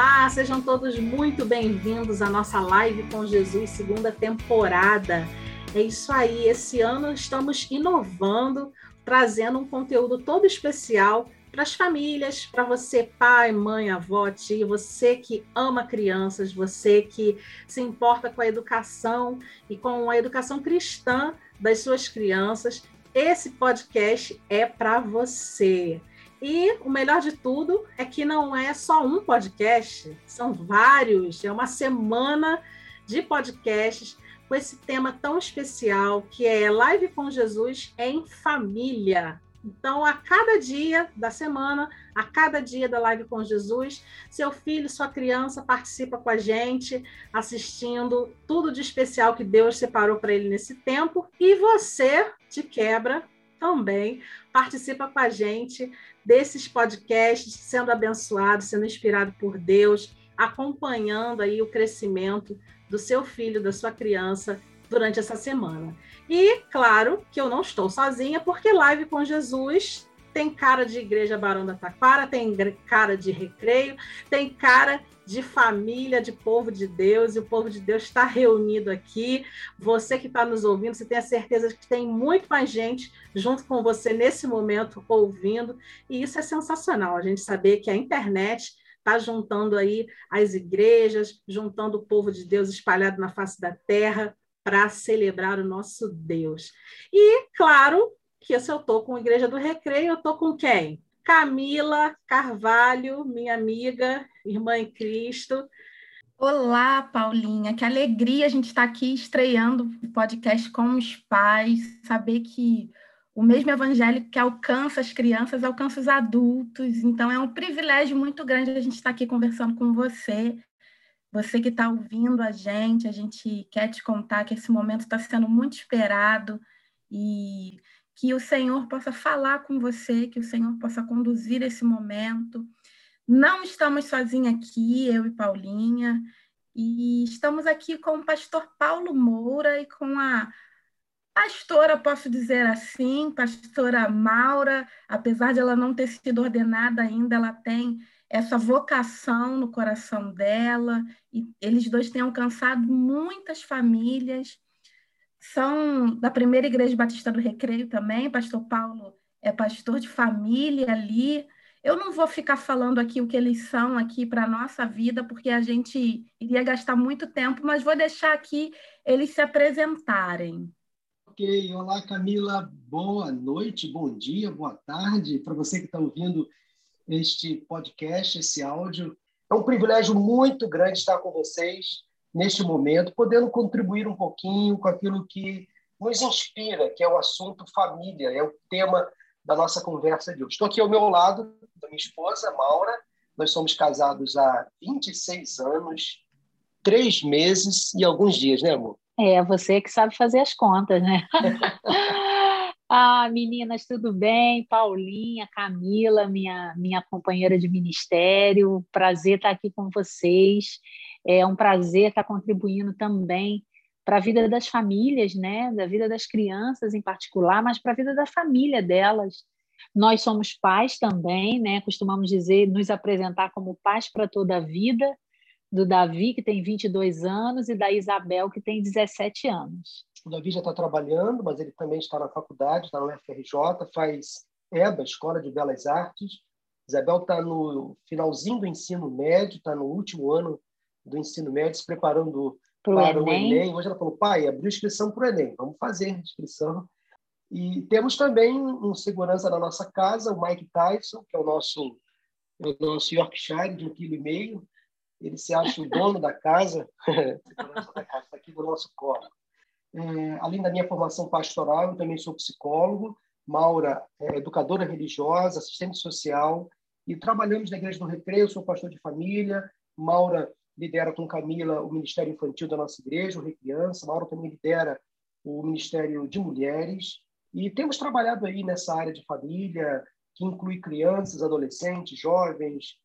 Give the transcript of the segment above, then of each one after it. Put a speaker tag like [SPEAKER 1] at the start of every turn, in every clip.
[SPEAKER 1] Olá, sejam todos muito bem-vindos à nossa live com Jesus, segunda temporada. É isso aí, esse ano estamos inovando, trazendo um conteúdo todo especial para as famílias, para você, pai, mãe, avó, tia, você que ama crianças, você que se importa com a educação e com a educação cristã das suas crianças. Esse podcast é para você. E o melhor de tudo é que não é só um podcast, são vários. É uma semana de podcasts com esse tema tão especial que é Live com Jesus em Família. Então, a cada dia da semana, a cada dia da Live com Jesus, seu filho, sua criança participa com a gente, assistindo tudo de especial que Deus separou para ele nesse tempo. E você, de quebra, também participa com a gente desses podcasts, sendo abençoado, sendo inspirado por Deus, acompanhando aí o crescimento do seu filho, da sua criança durante essa semana. E claro que eu não estou sozinha, porque Live com Jesus tem cara de Igreja Barão da Taquara, tem cara de recreio, tem cara de família, de povo de Deus, e o povo de Deus está reunido aqui. Você que está nos ouvindo, você tem a certeza que tem muito mais gente junto com você nesse momento ouvindo, e isso é sensacional, a gente saber que a internet está juntando aí as igrejas, juntando o povo de Deus espalhado na face da terra para celebrar o nosso Deus. E, claro, que se eu estou com a Igreja do Recreio, eu estou com quem? Camila Carvalho, minha amiga, irmã em Cristo.
[SPEAKER 2] Olá, Paulinha, que alegria a gente estar tá aqui estreando o podcast com os pais, saber que o mesmo evangelho que alcança as crianças alcança os adultos. Então, é um privilégio muito grande a gente estar tá aqui conversando com você. Você que está ouvindo a gente, a gente quer te contar que esse momento está sendo muito esperado e que o Senhor possa falar com você, que o Senhor possa conduzir esse momento. Não estamos sozinhos aqui, eu e Paulinha, e estamos aqui com o pastor Paulo Moura e com a pastora, posso dizer assim, pastora Maura, apesar de ela não ter sido ordenada ainda, ela tem essa vocação no coração dela, e eles dois têm alcançado muitas famílias são da primeira igreja batista do Recreio também. Pastor Paulo é pastor de família ali. Eu não vou ficar falando aqui o que eles são aqui para a nossa vida, porque a gente iria gastar muito tempo, mas vou deixar aqui eles se apresentarem.
[SPEAKER 3] Ok, olá Camila, boa noite, bom dia, boa tarde para você que está ouvindo este podcast, esse áudio. É um privilégio muito grande estar com vocês neste momento, podendo contribuir um pouquinho com aquilo que nos inspira, que é o assunto família, é o tema da nossa conversa de hoje. Estou aqui ao meu lado da minha esposa, Maura. Nós somos casados há 26 anos, três meses e alguns dias, né, amor?
[SPEAKER 4] É, você que sabe fazer as contas, né? ah, meninas, tudo bem? Paulinha, Camila, minha, minha companheira de ministério, prazer estar aqui com vocês. É um prazer estar contribuindo também para a vida das famílias, né? Da vida das crianças em particular, mas para a vida da família delas. Nós somos pais também, né? Costumamos dizer, nos apresentar como pais para toda a vida, do Davi, que tem 22 anos, e da Isabel, que tem 17 anos.
[SPEAKER 3] O Davi já está trabalhando, mas ele também está na faculdade, está no FRJ, faz EBA, Escola de Belas Artes. Isabel está no finalzinho do ensino médio, está no último ano do ensino médio, se preparando Pro para Enem. o Enem. Hoje ela falou, pai, abriu inscrição para o Enem, vamos fazer a inscrição. E temos também um segurança na nossa casa, o Mike Tyson, que é o nosso, é o nosso Yorkshire de um quilo e meio. Ele se acha o dono da casa, está aqui do nosso colo. É, além da minha formação pastoral, eu também sou psicólogo. Maura é educadora religiosa, assistente social, e trabalhamos na Igreja do Recreio, sou pastor de família. Maura lidera com Camila o Ministério Infantil da nossa igreja, o Recriança. Mauro também lidera o Ministério de Mulheres. E temos trabalhado aí nessa área de família, que inclui crianças, adolescentes, jovens,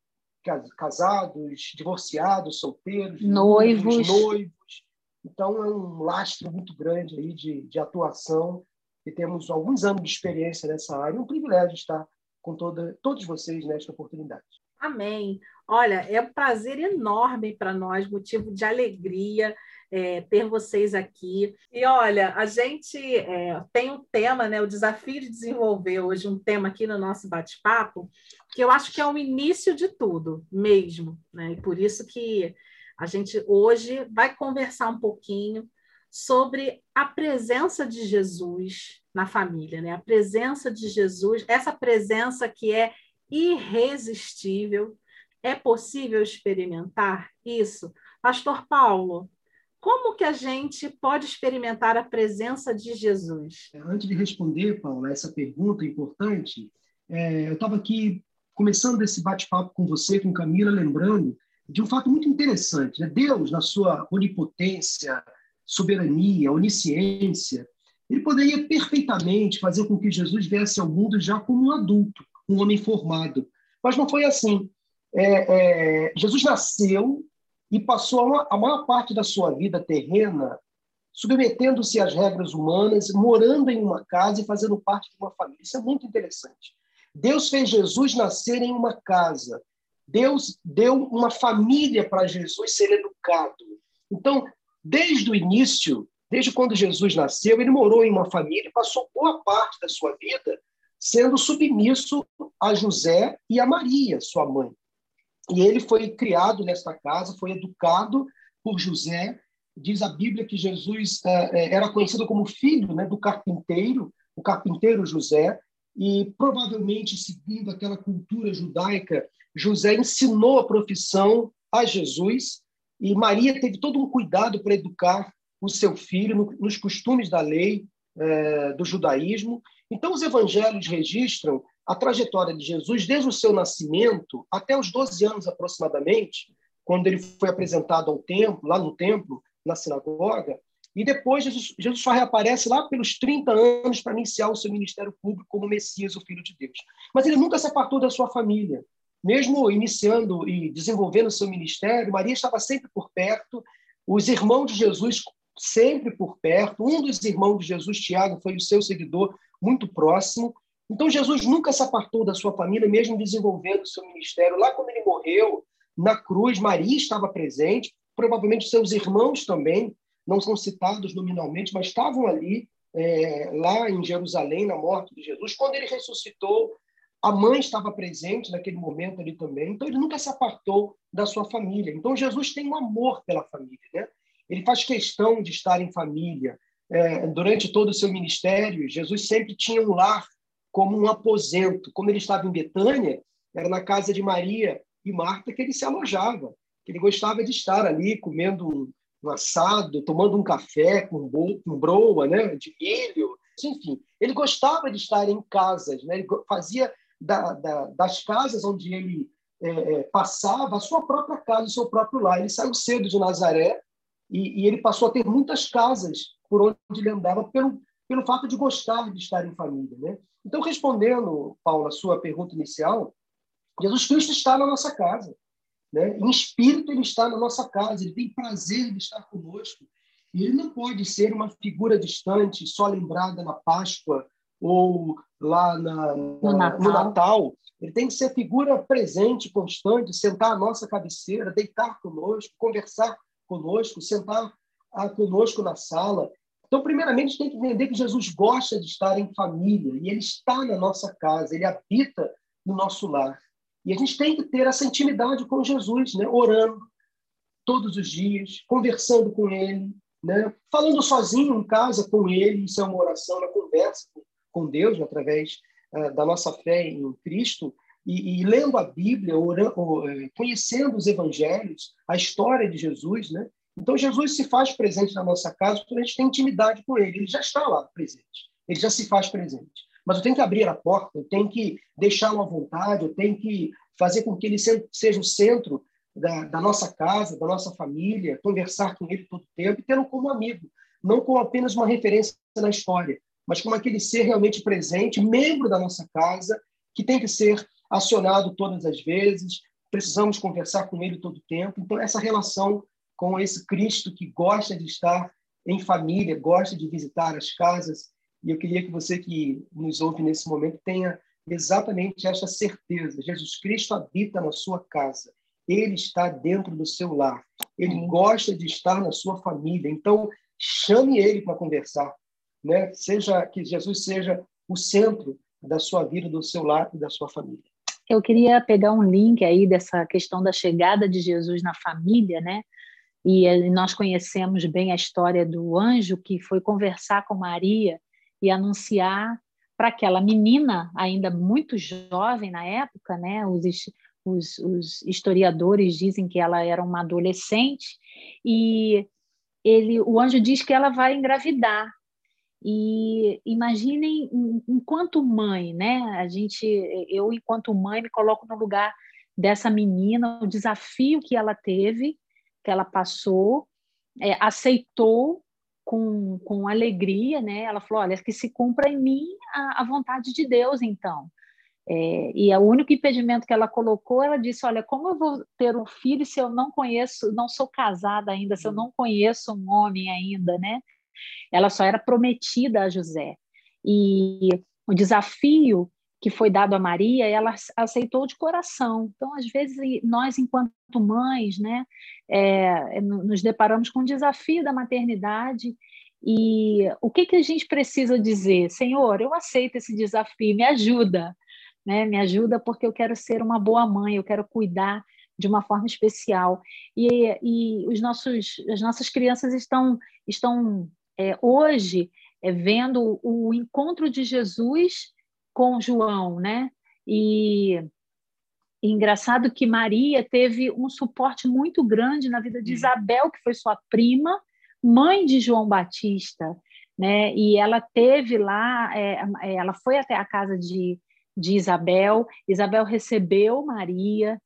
[SPEAKER 3] casados, divorciados, solteiros,
[SPEAKER 4] noivos.
[SPEAKER 3] noivos. Então, é um lastro muito grande aí de, de atuação e temos alguns anos de experiência nessa área. É um privilégio estar com toda, todos vocês nesta oportunidade.
[SPEAKER 1] Amém. Olha, é um prazer enorme para nós, motivo de alegria é, ter vocês aqui. E olha, a gente é, tem um tema, né, o desafio de desenvolver hoje um tema aqui no nosso bate-papo, que eu acho que é o início de tudo mesmo, né? E por isso que a gente hoje vai conversar um pouquinho sobre a presença de Jesus na família, né? A presença de Jesus, essa presença que é irresistível. É possível experimentar isso? Pastor Paulo, como que a gente pode experimentar a presença de Jesus?
[SPEAKER 3] Antes de responder, Paula, essa pergunta importante, é, eu estava aqui começando esse bate-papo com você, com Camila, lembrando de um fato muito interessante. Né? Deus, na sua onipotência, soberania, onisciência, ele poderia perfeitamente fazer com que Jesus viesse ao mundo já como um adulto, um homem formado. Mas não foi assim. É, é, Jesus nasceu e passou a maior parte da sua vida terrena submetendo-se às regras humanas, morando em uma casa e fazendo parte de uma família. Isso é muito interessante. Deus fez Jesus nascer em uma casa. Deus deu uma família para Jesus ser educado. Então, desde o início, desde quando Jesus nasceu, ele morou em uma família e passou boa parte da sua vida sendo submisso a José e a Maria, sua mãe. E ele foi criado nesta casa, foi educado por José. Diz a Bíblia que Jesus é, era conhecido como filho né, do carpinteiro, o carpinteiro José, e provavelmente, seguindo aquela cultura judaica, José ensinou a profissão a Jesus e Maria teve todo um cuidado para educar o seu filho no, nos costumes da lei é, do judaísmo. Então, os evangelhos registram a trajetória de Jesus desde o seu nascimento até os 12 anos aproximadamente, quando ele foi apresentado ao templo, lá no templo, na sinagoga, e depois Jesus, Jesus só reaparece lá pelos 30 anos para iniciar o seu ministério público como Messias, o Filho de Deus. Mas ele nunca se apartou da sua família. Mesmo iniciando e desenvolvendo seu ministério, Maria estava sempre por perto, os irmãos de Jesus sempre por perto. Um dos irmãos de Jesus, Tiago, foi o seu seguidor muito próximo. Então, Jesus nunca se apartou da sua família, mesmo desenvolvendo seu ministério. Lá, quando ele morreu na cruz, Maria estava presente, provavelmente seus irmãos também, não são citados nominalmente, mas estavam ali, é, lá em Jerusalém, na morte de Jesus. Quando ele ressuscitou, a mãe estava presente naquele momento ali também. Então, ele nunca se apartou da sua família. Então, Jesus tem um amor pela família, né? Ele faz questão de estar em família. É, durante todo o seu ministério, Jesus sempre tinha um lar como um aposento. Como ele estava em Betânia, era na casa de Maria e Marta que ele se alojava, que ele gostava de estar ali comendo um, assado, tomando um café com, bo, com broa, né, de milho, enfim. Ele gostava de estar em casas, né? ele fazia da, da, das casas onde ele é, é, passava a sua própria casa, o seu próprio lar. Ele saiu cedo de Nazaré e, e, ele passou a ter muitas casas por onde ele andava pelo, pelo fato de gostar de estar em família. Né? Então, respondendo, Paulo, a sua pergunta inicial, Jesus Cristo está na nossa casa. Né? Em espírito, ele está na nossa casa, ele tem prazer de estar conosco. E ele não pode ser uma figura distante, só lembrada na Páscoa ou lá na, na, no, Natal. no, Natal. Ele tem que ser figura presente, constante, sentar à nossa cabeceira, deitar conosco, conversar conosco, sentar ah, conosco na sala. Então, primeiramente, tem que entender que Jesus gosta de estar em família e ele está na nossa casa, ele habita no nosso lar. E a gente tem que ter essa intimidade com Jesus, né? orando todos os dias, conversando com ele, né? falando sozinho em casa com ele, isso é uma oração, uma conversa com Deus através uh, da nossa fé em Cristo, e, e lendo a Bíblia, orando, eh, conhecendo os evangelhos, a história de Jesus, né? Então, Jesus se faz presente na nossa casa porque a gente tem intimidade com ele. Ele já está lá presente. Ele já se faz presente. Mas eu tenho que abrir a porta, eu tenho que deixá-lo à vontade, eu tenho que fazer com que ele seja o centro da, da, nossa casa, da nossa família, conversar com ele todo o tempo e tê-lo como amigo, não como apenas uma referência na história, mas como aquele ser realmente presente, membro da nossa casa, que tem que ser acionado todas as vezes, precisamos conversar com ele todo o tempo. Então, essa relação com esse Cristo que gosta de estar em família, gosta de visitar as casas. E eu queria que você que nos ouve nesse momento tenha exatamente esta certeza. Jesus Cristo habita na sua casa. Ele está dentro do seu lar. Ele gosta de estar na sua família. Então, chame ele para conversar, né? Seja que Jesus seja o centro da sua vida, do seu lar e da sua família.
[SPEAKER 4] Eu queria pegar um link aí dessa questão da chegada de Jesus na família, né? E nós conhecemos bem a história do anjo que foi conversar com Maria e anunciar para aquela menina ainda muito jovem na época, né? Os, os, os, historiadores dizem que ela era uma adolescente e ele, o anjo diz que ela vai engravidar. E imaginem, enquanto mãe, né? A gente, eu enquanto mãe me coloco no lugar dessa menina, o desafio que ela teve, que ela passou, é, aceitou com, com alegria, né? Ela falou: olha, que se cumpra em mim a, a vontade de Deus, então. É, e o único impedimento que ela colocou, ela disse: Olha, como eu vou ter um filho se eu não conheço, não sou casada ainda, se eu não conheço um homem ainda, né? Ela só era prometida a José. E o desafio que foi dado a Maria, ela aceitou de coração. Então, às vezes, nós, enquanto mães, né, é, nos deparamos com o desafio da maternidade e o que, que a gente precisa dizer? Senhor, eu aceito esse desafio, me ajuda, né? me ajuda porque eu quero ser uma boa mãe, eu quero cuidar de uma forma especial. E, e os nossos, as nossas crianças estão, estão é, hoje é, vendo o encontro de Jesus com João, né? E, e engraçado que Maria teve um suporte muito grande na vida de hum. Isabel, que foi sua prima, mãe de João Batista, né? E ela teve lá, é, é, ela foi até a casa de, de Isabel. Isabel recebeu Maria,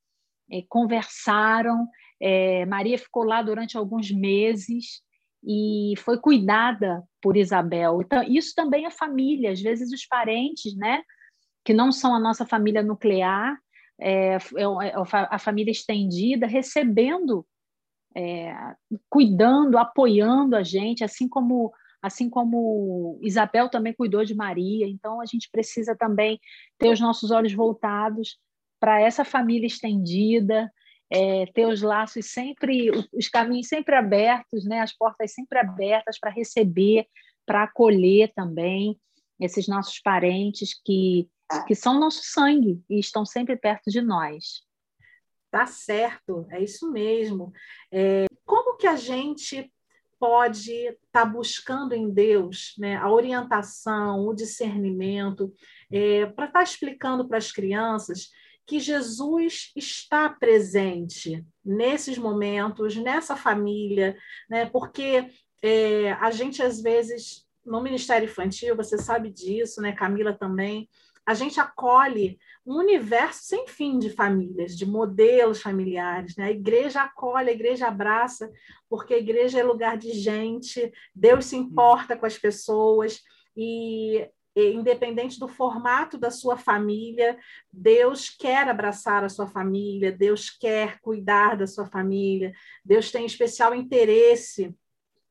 [SPEAKER 4] é, conversaram. É, Maria ficou lá durante alguns meses e foi cuidada por Isabel. Então, isso também é família, às vezes os parentes, né, que não são a nossa família nuclear, é, é, é a família estendida, recebendo, é, cuidando, apoiando a gente, assim como assim como Isabel também cuidou de Maria. Então, a gente precisa também ter os nossos olhos voltados para essa família estendida, é, ter os laços sempre, os caminhos sempre abertos, né? as portas sempre abertas para receber, para acolher também esses nossos parentes que, que são nosso sangue e estão sempre perto de nós.
[SPEAKER 1] Tá certo, é isso mesmo. É, como que a gente pode estar tá buscando em Deus né, a orientação, o discernimento, é, para estar tá explicando para as crianças que Jesus está presente nesses momentos, nessa família, né? porque é, a gente, às vezes, no Ministério Infantil, você sabe disso, né? Camila também, a gente acolhe um universo sem fim de famílias, de modelos familiares. Né? A igreja acolhe, a igreja abraça, porque a igreja é lugar de gente, Deus se importa com as pessoas, e independente do formato da sua família, Deus quer abraçar a sua família, Deus quer cuidar da sua família, Deus tem especial interesse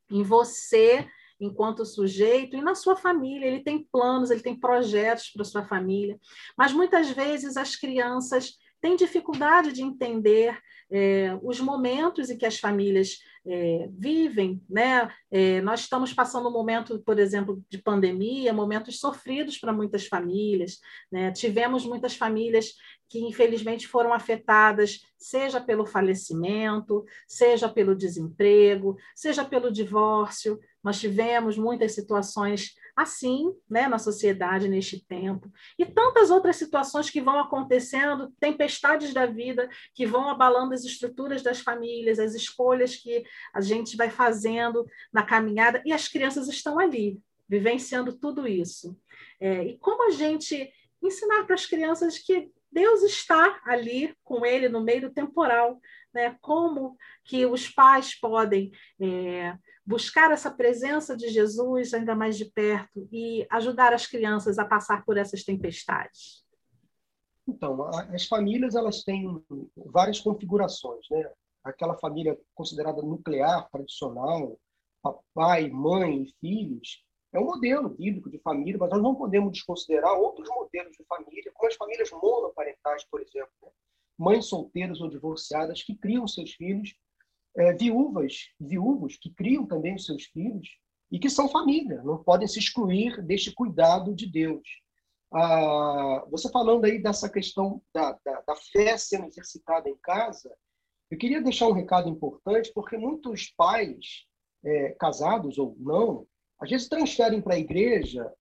[SPEAKER 1] em você enquanto sujeito e na sua família. Ele tem planos, ele tem projetos para sua família, mas muitas vezes as crianças têm dificuldade de entender é, os momentos em que as famílias é, vivem, né? É, nós estamos passando um momento, por exemplo, de pandemia, momentos sofridos para muitas famílias, né? Tivemos muitas famílias que infelizmente foram afetadas, seja pelo falecimento, seja pelo desemprego, seja pelo divórcio. Nós tivemos muitas situações assim, né, na sociedade neste tempo. E tantas outras situações que vão acontecendo, tempestades da vida que vão abalando as estruturas das famílias, as escolhas que a gente vai fazendo na caminhada, e as crianças estão ali, vivenciando tudo isso. É, e como a gente ensinar para as crianças que Deus está ali com ele no meio do temporal, né? Como que os pais podem é, buscar essa presença de Jesus ainda mais de perto e ajudar as crianças a passar por essas tempestades?
[SPEAKER 3] Então, as famílias elas têm várias configurações, né? Aquela família considerada nuclear, tradicional, papai, mãe, filhos, é um modelo bíblico de família, mas nós não podemos desconsiderar outros modelos de família, como as famílias monoparentais, por exemplo. Né? Mães solteiras ou divorciadas que criam seus filhos, é, viúvas, viúvos que criam também os seus filhos e que são família, não podem se excluir deste cuidado de Deus. Ah, você falando aí dessa questão da, da, da fé sendo exercitada em casa, eu queria deixar um recado importante, porque muitos pais, é, casados ou não, às vezes transferem para a igreja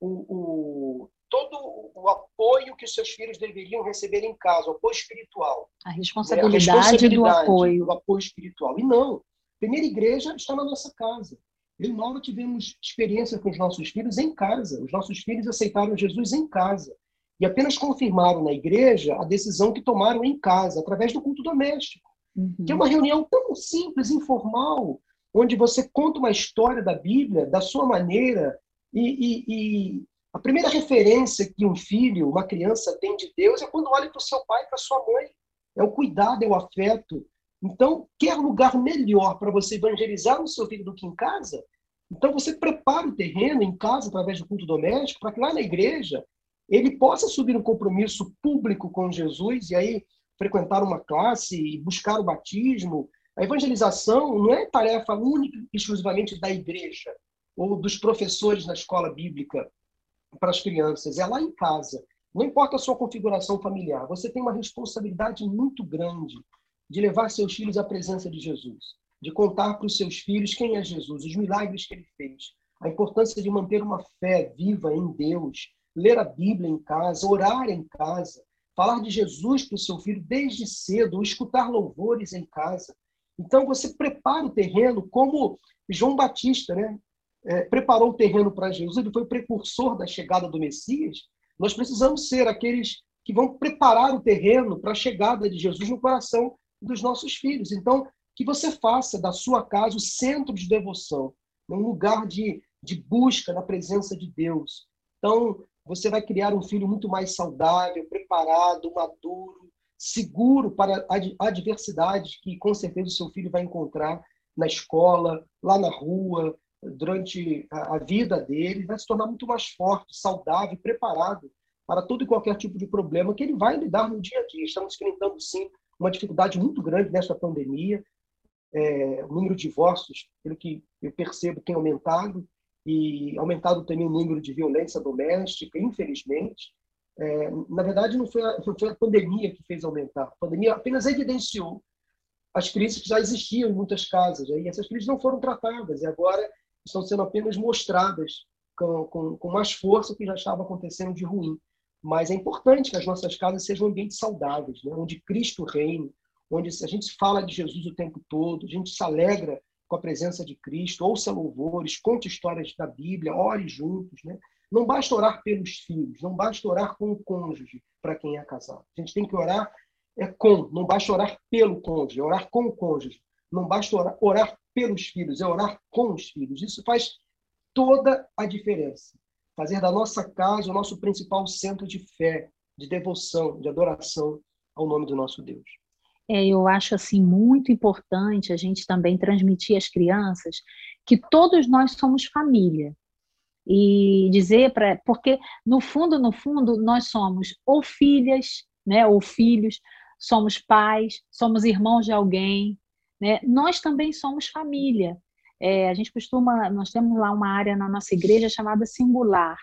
[SPEAKER 3] o, o, todo o apoio que os seus filhos deveriam receber em casa, o apoio espiritual.
[SPEAKER 4] A responsabilidade, a responsabilidade do apoio.
[SPEAKER 3] O apoio espiritual. E não, a primeira igreja está na nossa casa. Eu e Nova tivemos experiência com os nossos filhos em casa. Os nossos filhos aceitaram Jesus em casa. E apenas confirmaram na igreja a decisão que tomaram em casa, através do culto doméstico. Uhum. Que é uma reunião tão simples, informal, onde você conta uma história da Bíblia da sua maneira. E, e, e a primeira referência que um filho, uma criança tem de Deus é quando olha para o seu pai, para sua mãe. É o cuidado, é o afeto. Então, quer lugar melhor para você evangelizar o seu filho do que em casa? Então, você prepara o terreno em casa, através do culto doméstico, para que lá na igreja ele possa subir um compromisso público com Jesus e aí frequentar uma classe e buscar o batismo. A evangelização não é tarefa única e exclusivamente da igreja ou dos professores na escola bíblica para as crianças, é lá em casa. Não importa a sua configuração familiar, você tem uma responsabilidade muito grande de levar seus filhos à presença de Jesus, de contar para os seus filhos quem é Jesus, os milagres que ele fez, a importância de manter uma fé viva em Deus, ler a Bíblia em casa, orar em casa, falar de Jesus para o seu filho desde cedo, escutar louvores em casa. Então você prepara o terreno como João Batista, né? É, preparou o terreno para Jesus, ele foi o precursor da chegada do Messias. Nós precisamos ser aqueles que vão preparar o terreno para a chegada de Jesus no coração dos nossos filhos. Então, que você faça da sua casa o centro de devoção, um lugar de, de busca na presença de Deus. Então, você vai criar um filho muito mais saudável, preparado, maduro, seguro para adversidades que com certeza o seu filho vai encontrar na escola, lá na rua, durante a vida dele, vai se tornar muito mais forte, saudável, preparado para todo e qualquer tipo de problema que ele vai lidar no dia a dia. Estamos enfrentando, sim, uma dificuldade muito grande nesta pandemia. É, o número de divórcios, pelo que eu percebo, tem aumentado e aumentado também o número de violência doméstica, infelizmente. É, na verdade, não foi, a, não foi a pandemia que fez aumentar. A pandemia apenas evidenciou as crises que já existiam em muitas casas. E essas crises não foram tratadas e agora estão sendo apenas mostradas com, com, com mais força o que já estava acontecendo de ruim. Mas é importante que as nossas casas sejam ambientes saudáveis, né? onde Cristo reine, onde a gente fala de Jesus o tempo todo, a gente se alegra com a presença de Cristo, ouça louvores, conte histórias da Bíblia, ore juntos. Né? Não basta orar pelos filhos, não basta orar com o cônjuge para quem é casado. A gente tem que orar é com, não basta orar pelo cônjuge, é orar com o cônjuge. Não basta orar, orar pelos filhos, é orar com os filhos. Isso faz toda a diferença. Fazer da nossa casa o nosso principal centro de fé, de devoção, de adoração ao nome do nosso Deus.
[SPEAKER 4] É, eu acho assim muito importante a gente também transmitir às crianças que todos nós somos família e dizer para porque no fundo no fundo nós somos ou filhas né ou filhos somos pais somos irmãos de alguém né nós também somos família é, a gente costuma nós temos lá uma área na nossa igreja chamada singular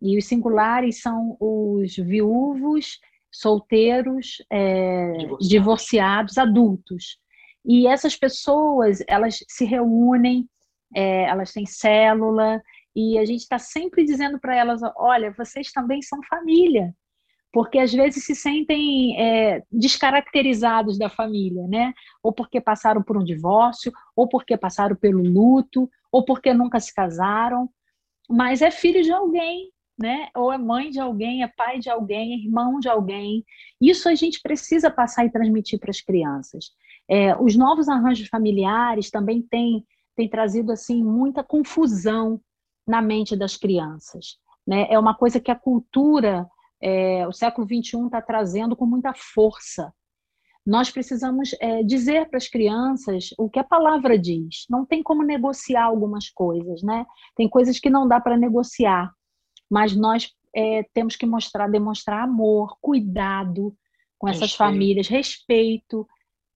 [SPEAKER 4] e os singulares são os viúvos solteiros, é, divorciados. divorciados. adultos. E essas pessoas, elas se reúnem, é, elas têm célula, e a gente está sempre dizendo para elas: olha, vocês também são família, porque às vezes se sentem é, descaracterizados da família, né? Ou porque passaram por um divórcio, ou porque passaram pelo luto, ou porque nunca se casaram, mas é filho de alguém, né? Ou é mãe de alguém, é pai de alguém, é irmão de alguém. Isso a gente precisa passar e transmitir para as crianças. É, os novos arranjos familiares também têm, têm trazido assim muita confusão na mente das crianças. Né? É uma coisa que a cultura, é, o século XXI está trazendo com muita força. nós precisamos é, dizer para as crianças o que a palavra diz. Não tem como negociar algumas coisas, né? Tem coisas que não dá para negociar, mas nós é, temos que mostrar, demonstrar amor, cuidado com essas respeito. famílias, respeito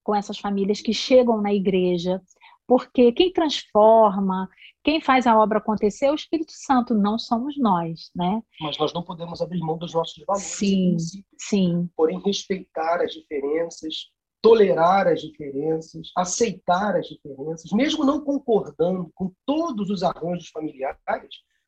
[SPEAKER 4] com essas famílias que chegam na igreja, porque quem transforma, quem faz a obra acontecer é o Espírito Santo, não somos nós, né?
[SPEAKER 3] Mas nós não podemos abrir mão dos nossos valores
[SPEAKER 4] sim, Sim.
[SPEAKER 3] Porém, respeitar as diferenças, tolerar as diferenças, aceitar as diferenças, mesmo não concordando com todos os arranjos familiares,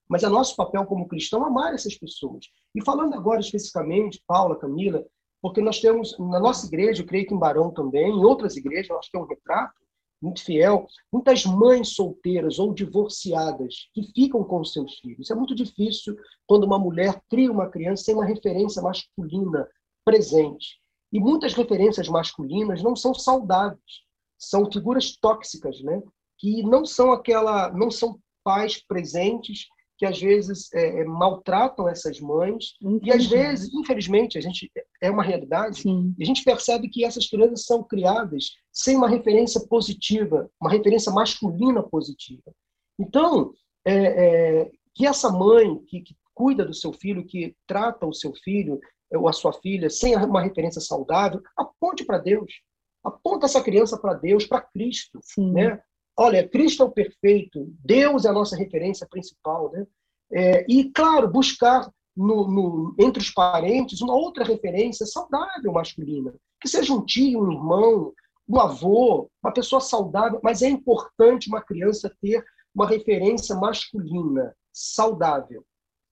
[SPEAKER 3] mas é nosso papel como cristão amar essas pessoas. E falando agora especificamente, Paula, Camila, porque nós temos, na nossa igreja, eu creio que em Barão também, em outras igrejas, acho que é um retrato muito fiel, muitas mães solteiras ou divorciadas que ficam com seus filhos. É muito difícil quando uma mulher cria uma criança sem uma referência masculina presente. E muitas referências masculinas não são saudáveis, são figuras tóxicas, né? Que não são aquela, não são pais presentes que às vezes é, é, maltratam essas mães e às vezes, infelizmente, a gente é uma realidade. Sim. E a gente percebe que essas crianças são criadas sem uma referência positiva, uma referência masculina positiva. Então, é, é, que essa mãe que, que, cuida do seu filho, que trata o seu filho ou a sua filha sem uma referência saudável, aponte para Deus. Aponta essa criança para Deus, para Cristo, Sim. né? Olha, Cristo é o perfeito, Deus é a nossa referência principal, né? É, e, claro, buscar no, no, entre os parentes uma outra referência saudável masculina, que seja um tio, um irmão, um avô, uma pessoa saudável, mas é importante uma criança ter uma referência masculina, saudável.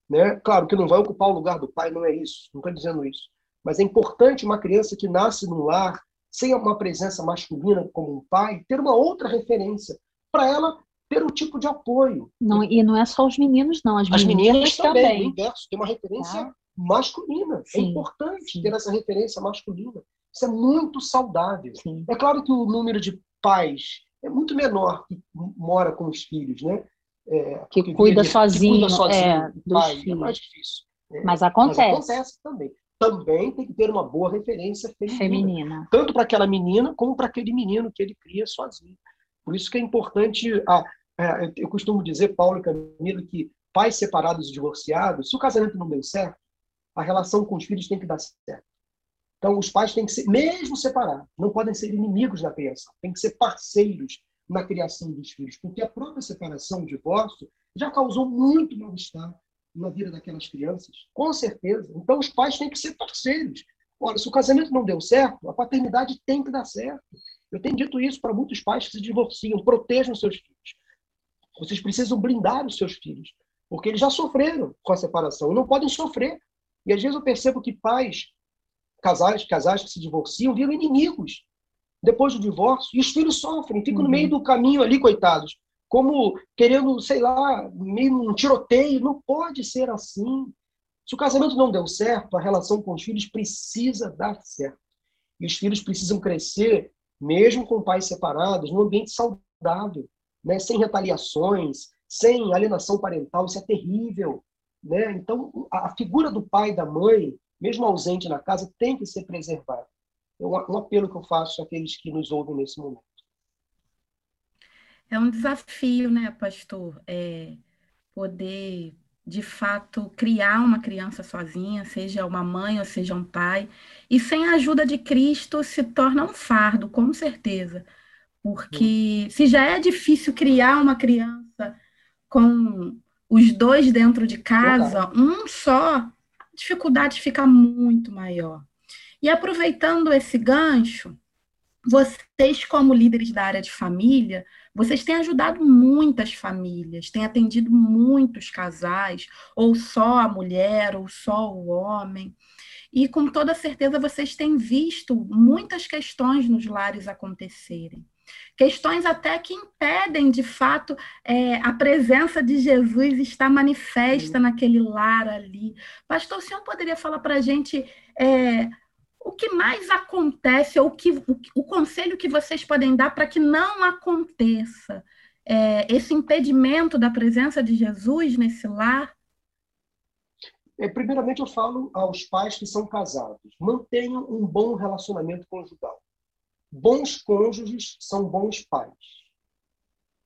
[SPEAKER 3] Né? Claro que não vai ocupar o lugar do pai, não é isso, não estou dizendo isso. Mas é importante uma criança que nasce num lar sem uma presença masculina como um pai, ter uma outra referência para ela ter um tipo de apoio.
[SPEAKER 4] Não, e não é só os meninos, não, as,
[SPEAKER 3] as
[SPEAKER 4] meninas,
[SPEAKER 3] meninas também. também. O inverso, tem uma referência ah. masculina. É Sim. É importante ter essa referência masculina. Isso é muito saudável. Sim. É claro que o número de pais é muito menor que mora com os filhos, né?
[SPEAKER 4] É, que, cuida sozinho, que cuida sozinho, é,
[SPEAKER 3] pai, é mais difícil.
[SPEAKER 4] É, mas acontece. Mas
[SPEAKER 3] acontece também também tem que ter uma boa referência feminina.
[SPEAKER 4] feminina.
[SPEAKER 3] Tanto para aquela menina como para aquele menino que ele cria sozinho. Por isso que é importante. Ah, é, eu costumo dizer, Paulo e Camila, que pais separados e divorciados, se o casamento não deu certo, a relação com os filhos tem que dar certo. Então, os pais têm que ser, mesmo separados, não podem ser inimigos da criação, têm que ser parceiros na criação dos filhos, porque a própria separação, o divórcio, já causou muito mal-estar na vida daquelas crianças, com certeza. Então, os pais têm que ser parceiros. Olha, se o casamento não deu certo, a paternidade tem que dar certo. Eu tenho dito isso para muitos pais que se divorciam, protejam seus filhos. Vocês precisam blindar os seus filhos, porque eles já sofreram com a separação não podem sofrer. E às vezes eu percebo que pais, casais, casais que se divorciam, viram inimigos depois do divórcio, e os filhos sofrem, ficam uhum. no meio do caminho ali, coitados como querendo, sei lá, um tiroteio. Não pode ser assim. Se o casamento não deu certo, a relação com os filhos precisa dar certo. E os filhos precisam crescer, mesmo com pais separados, num ambiente saudável, né? sem retaliações, sem alienação parental. Isso é terrível. Né? Então, a figura do pai e da mãe, mesmo ausente na casa, tem que ser preservada. É um apelo que eu faço àqueles que nos ouvem nesse momento.
[SPEAKER 2] É um desafio, né, pastor? É poder, de fato, criar uma criança sozinha, seja uma mãe ou seja um pai. E sem a ajuda de Cristo se torna um fardo, com certeza. Porque se já é difícil criar uma criança com os dois dentro de casa, um só, a dificuldade fica muito maior. E aproveitando esse gancho, vocês, como líderes da área de família, vocês têm ajudado muitas famílias, têm atendido muitos casais, ou só a mulher, ou só o homem. E com toda certeza vocês têm visto muitas questões nos lares acontecerem. Questões até que impedem, de fato, é, a presença de Jesus estar manifesta naquele lar ali. Pastor, o senhor poderia falar para a gente é, o que mais acontece, ou que, o, o conselho que vocês podem dar para que não aconteça é, esse impedimento da presença de Jesus nesse lar?
[SPEAKER 3] É, primeiramente, eu falo aos pais que são casados: mantenham um bom relacionamento conjugal. bons cônjuges são bons pais.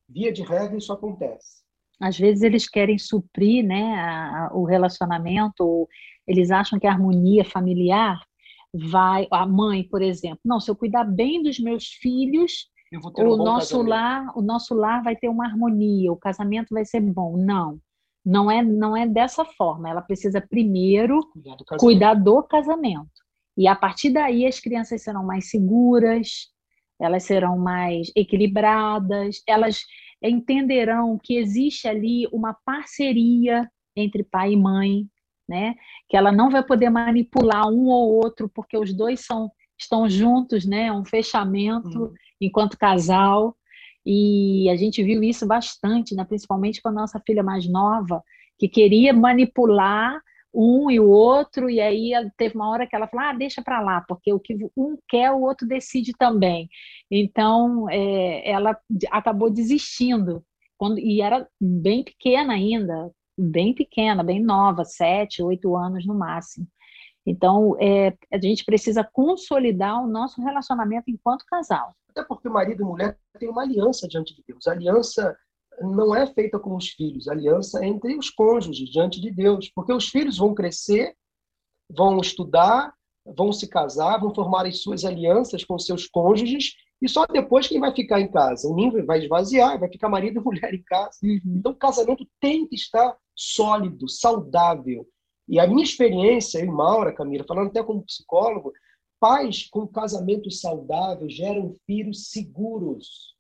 [SPEAKER 3] Via de regra, isso acontece.
[SPEAKER 4] Às vezes eles querem suprir né, a, a, o relacionamento, ou eles acham que a harmonia familiar vai. A mãe, por exemplo, não, se eu cuidar bem dos meus filhos, o um nosso lar, o nosso lar vai ter uma harmonia, o casamento vai ser bom. Não. Não é, não é dessa forma. Ela precisa primeiro cuidar do, cuidar do casamento. E a partir daí as crianças serão mais seguras, elas serão mais equilibradas, elas entenderão que existe ali uma parceria entre pai e mãe, né? Que ela não vai poder manipular um ou outro porque os dois são estão juntos, né? Um fechamento uhum. enquanto casal. E a gente viu isso bastante, né? principalmente com a nossa filha mais nova, que queria manipular um e o outro, e aí teve uma hora que ela falou: ah, deixa para lá, porque o que um quer, o outro decide também. Então, é, ela acabou desistindo, quando, e era bem pequena ainda, bem pequena, bem nova, sete, oito anos no máximo. Então, é, a gente precisa consolidar o nosso relacionamento enquanto casal.
[SPEAKER 3] Até porque marido e mulher têm uma aliança diante de Deus. A aliança não é feita com os filhos, a aliança é entre os cônjuges diante de Deus, porque os filhos vão crescer, vão estudar, vão se casar, vão formar as suas alianças com seus cônjuges, e só depois quem vai ficar em casa? O ninho vai esvaziar, vai ficar marido e mulher em casa. Uhum. Então o casamento tem que estar sólido, saudável. E a minha experiência, eu e Maura, Camila, falando até como psicólogo, pais com casamento saudável geram filhos seguros,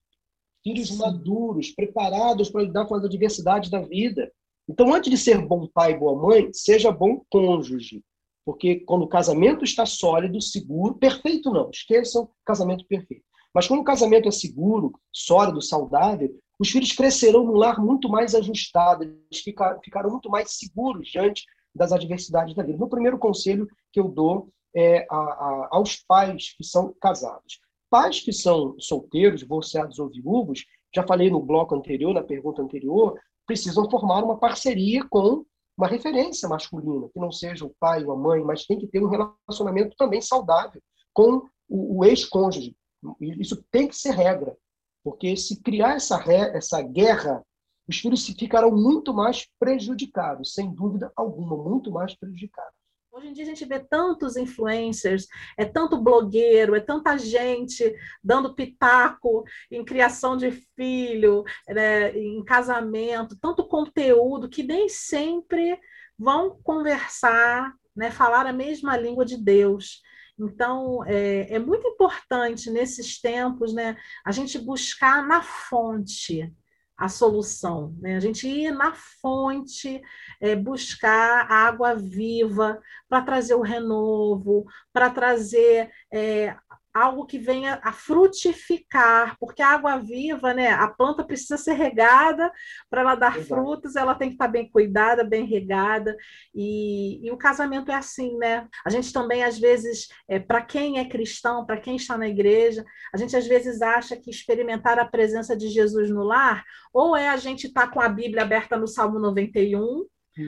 [SPEAKER 3] filhos Sim. maduros, preparados para lidar com as adversidades da vida. Então, antes de ser bom pai e boa mãe, seja bom cônjuge. Porque quando o casamento está sólido, seguro, perfeito não, esqueçam casamento perfeito. Mas quando o casamento é seguro, sólido, saudável, os filhos crescerão num lar muito mais ajustado, eles ficarão muito mais seguros diante das adversidades da vida. No primeiro conselho que eu dou é a, a, aos pais que são casados. Pais que são solteiros, divorciados ou viúvos, já falei no bloco anterior, na pergunta anterior, precisam formar uma parceria com uma referência masculina, que não seja o pai ou a mãe, mas tem que ter um relacionamento também saudável com o, o ex-cônjuge. Isso tem que ser regra, porque se criar essa, essa guerra, os filhos ficarão muito mais prejudicados, sem dúvida alguma, muito mais prejudicados.
[SPEAKER 1] Hoje em dia a gente vê tantos influencers, é tanto blogueiro, é tanta gente dando pitaco em criação de filho, né, em casamento, tanto conteúdo que nem sempre vão conversar, né, falar a mesma língua de Deus. Então, é, é muito importante nesses tempos né, a gente buscar na fonte a solução, né? A gente ir na fonte, é, buscar água viva para trazer o renovo, para trazer é, algo que venha a frutificar, porque a água viva, né, a planta precisa ser regada para ela dar Exato. frutos, ela tem que estar bem cuidada, bem regada, e, e, o casamento é assim, né? A gente também, às vezes, é, para quem é cristão, para quem está na igreja, a gente às vezes acha que experimentar a presença de Jesus no lar, ou é a gente estar tá com a Bíblia aberta no Salmo 91,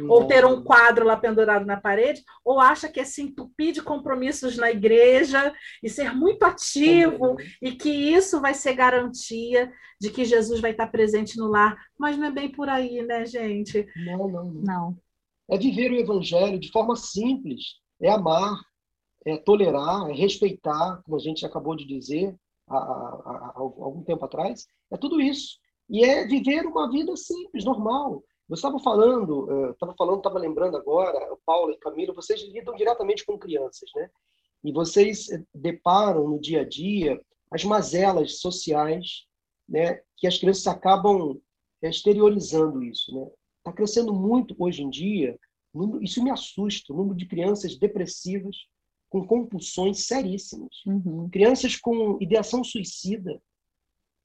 [SPEAKER 1] ou ter um quadro lá pendurado na parede, ou acha que é se entupir de compromissos na igreja e ser muito ativo e que isso vai ser garantia de que Jesus vai estar presente no lar. Mas não é bem por aí, né, gente?
[SPEAKER 3] Não, não, não. não. É viver o evangelho de forma simples, é amar, é tolerar, é respeitar, como a gente acabou de dizer há, há, há algum tempo atrás. É tudo isso. E é viver uma vida simples, normal eu estava falando, estava eh, falando, estava lembrando agora, Paulo e Camilo, vocês lidam diretamente com crianças, né? E vocês eh, deparam no dia a dia as mazelas sociais, né? Que as crianças acabam exteriorizando isso, né? Está crescendo muito hoje em dia. Isso me assusta, o número de crianças depressivas com compulsões seríssimas, uhum. crianças com ideação suicida,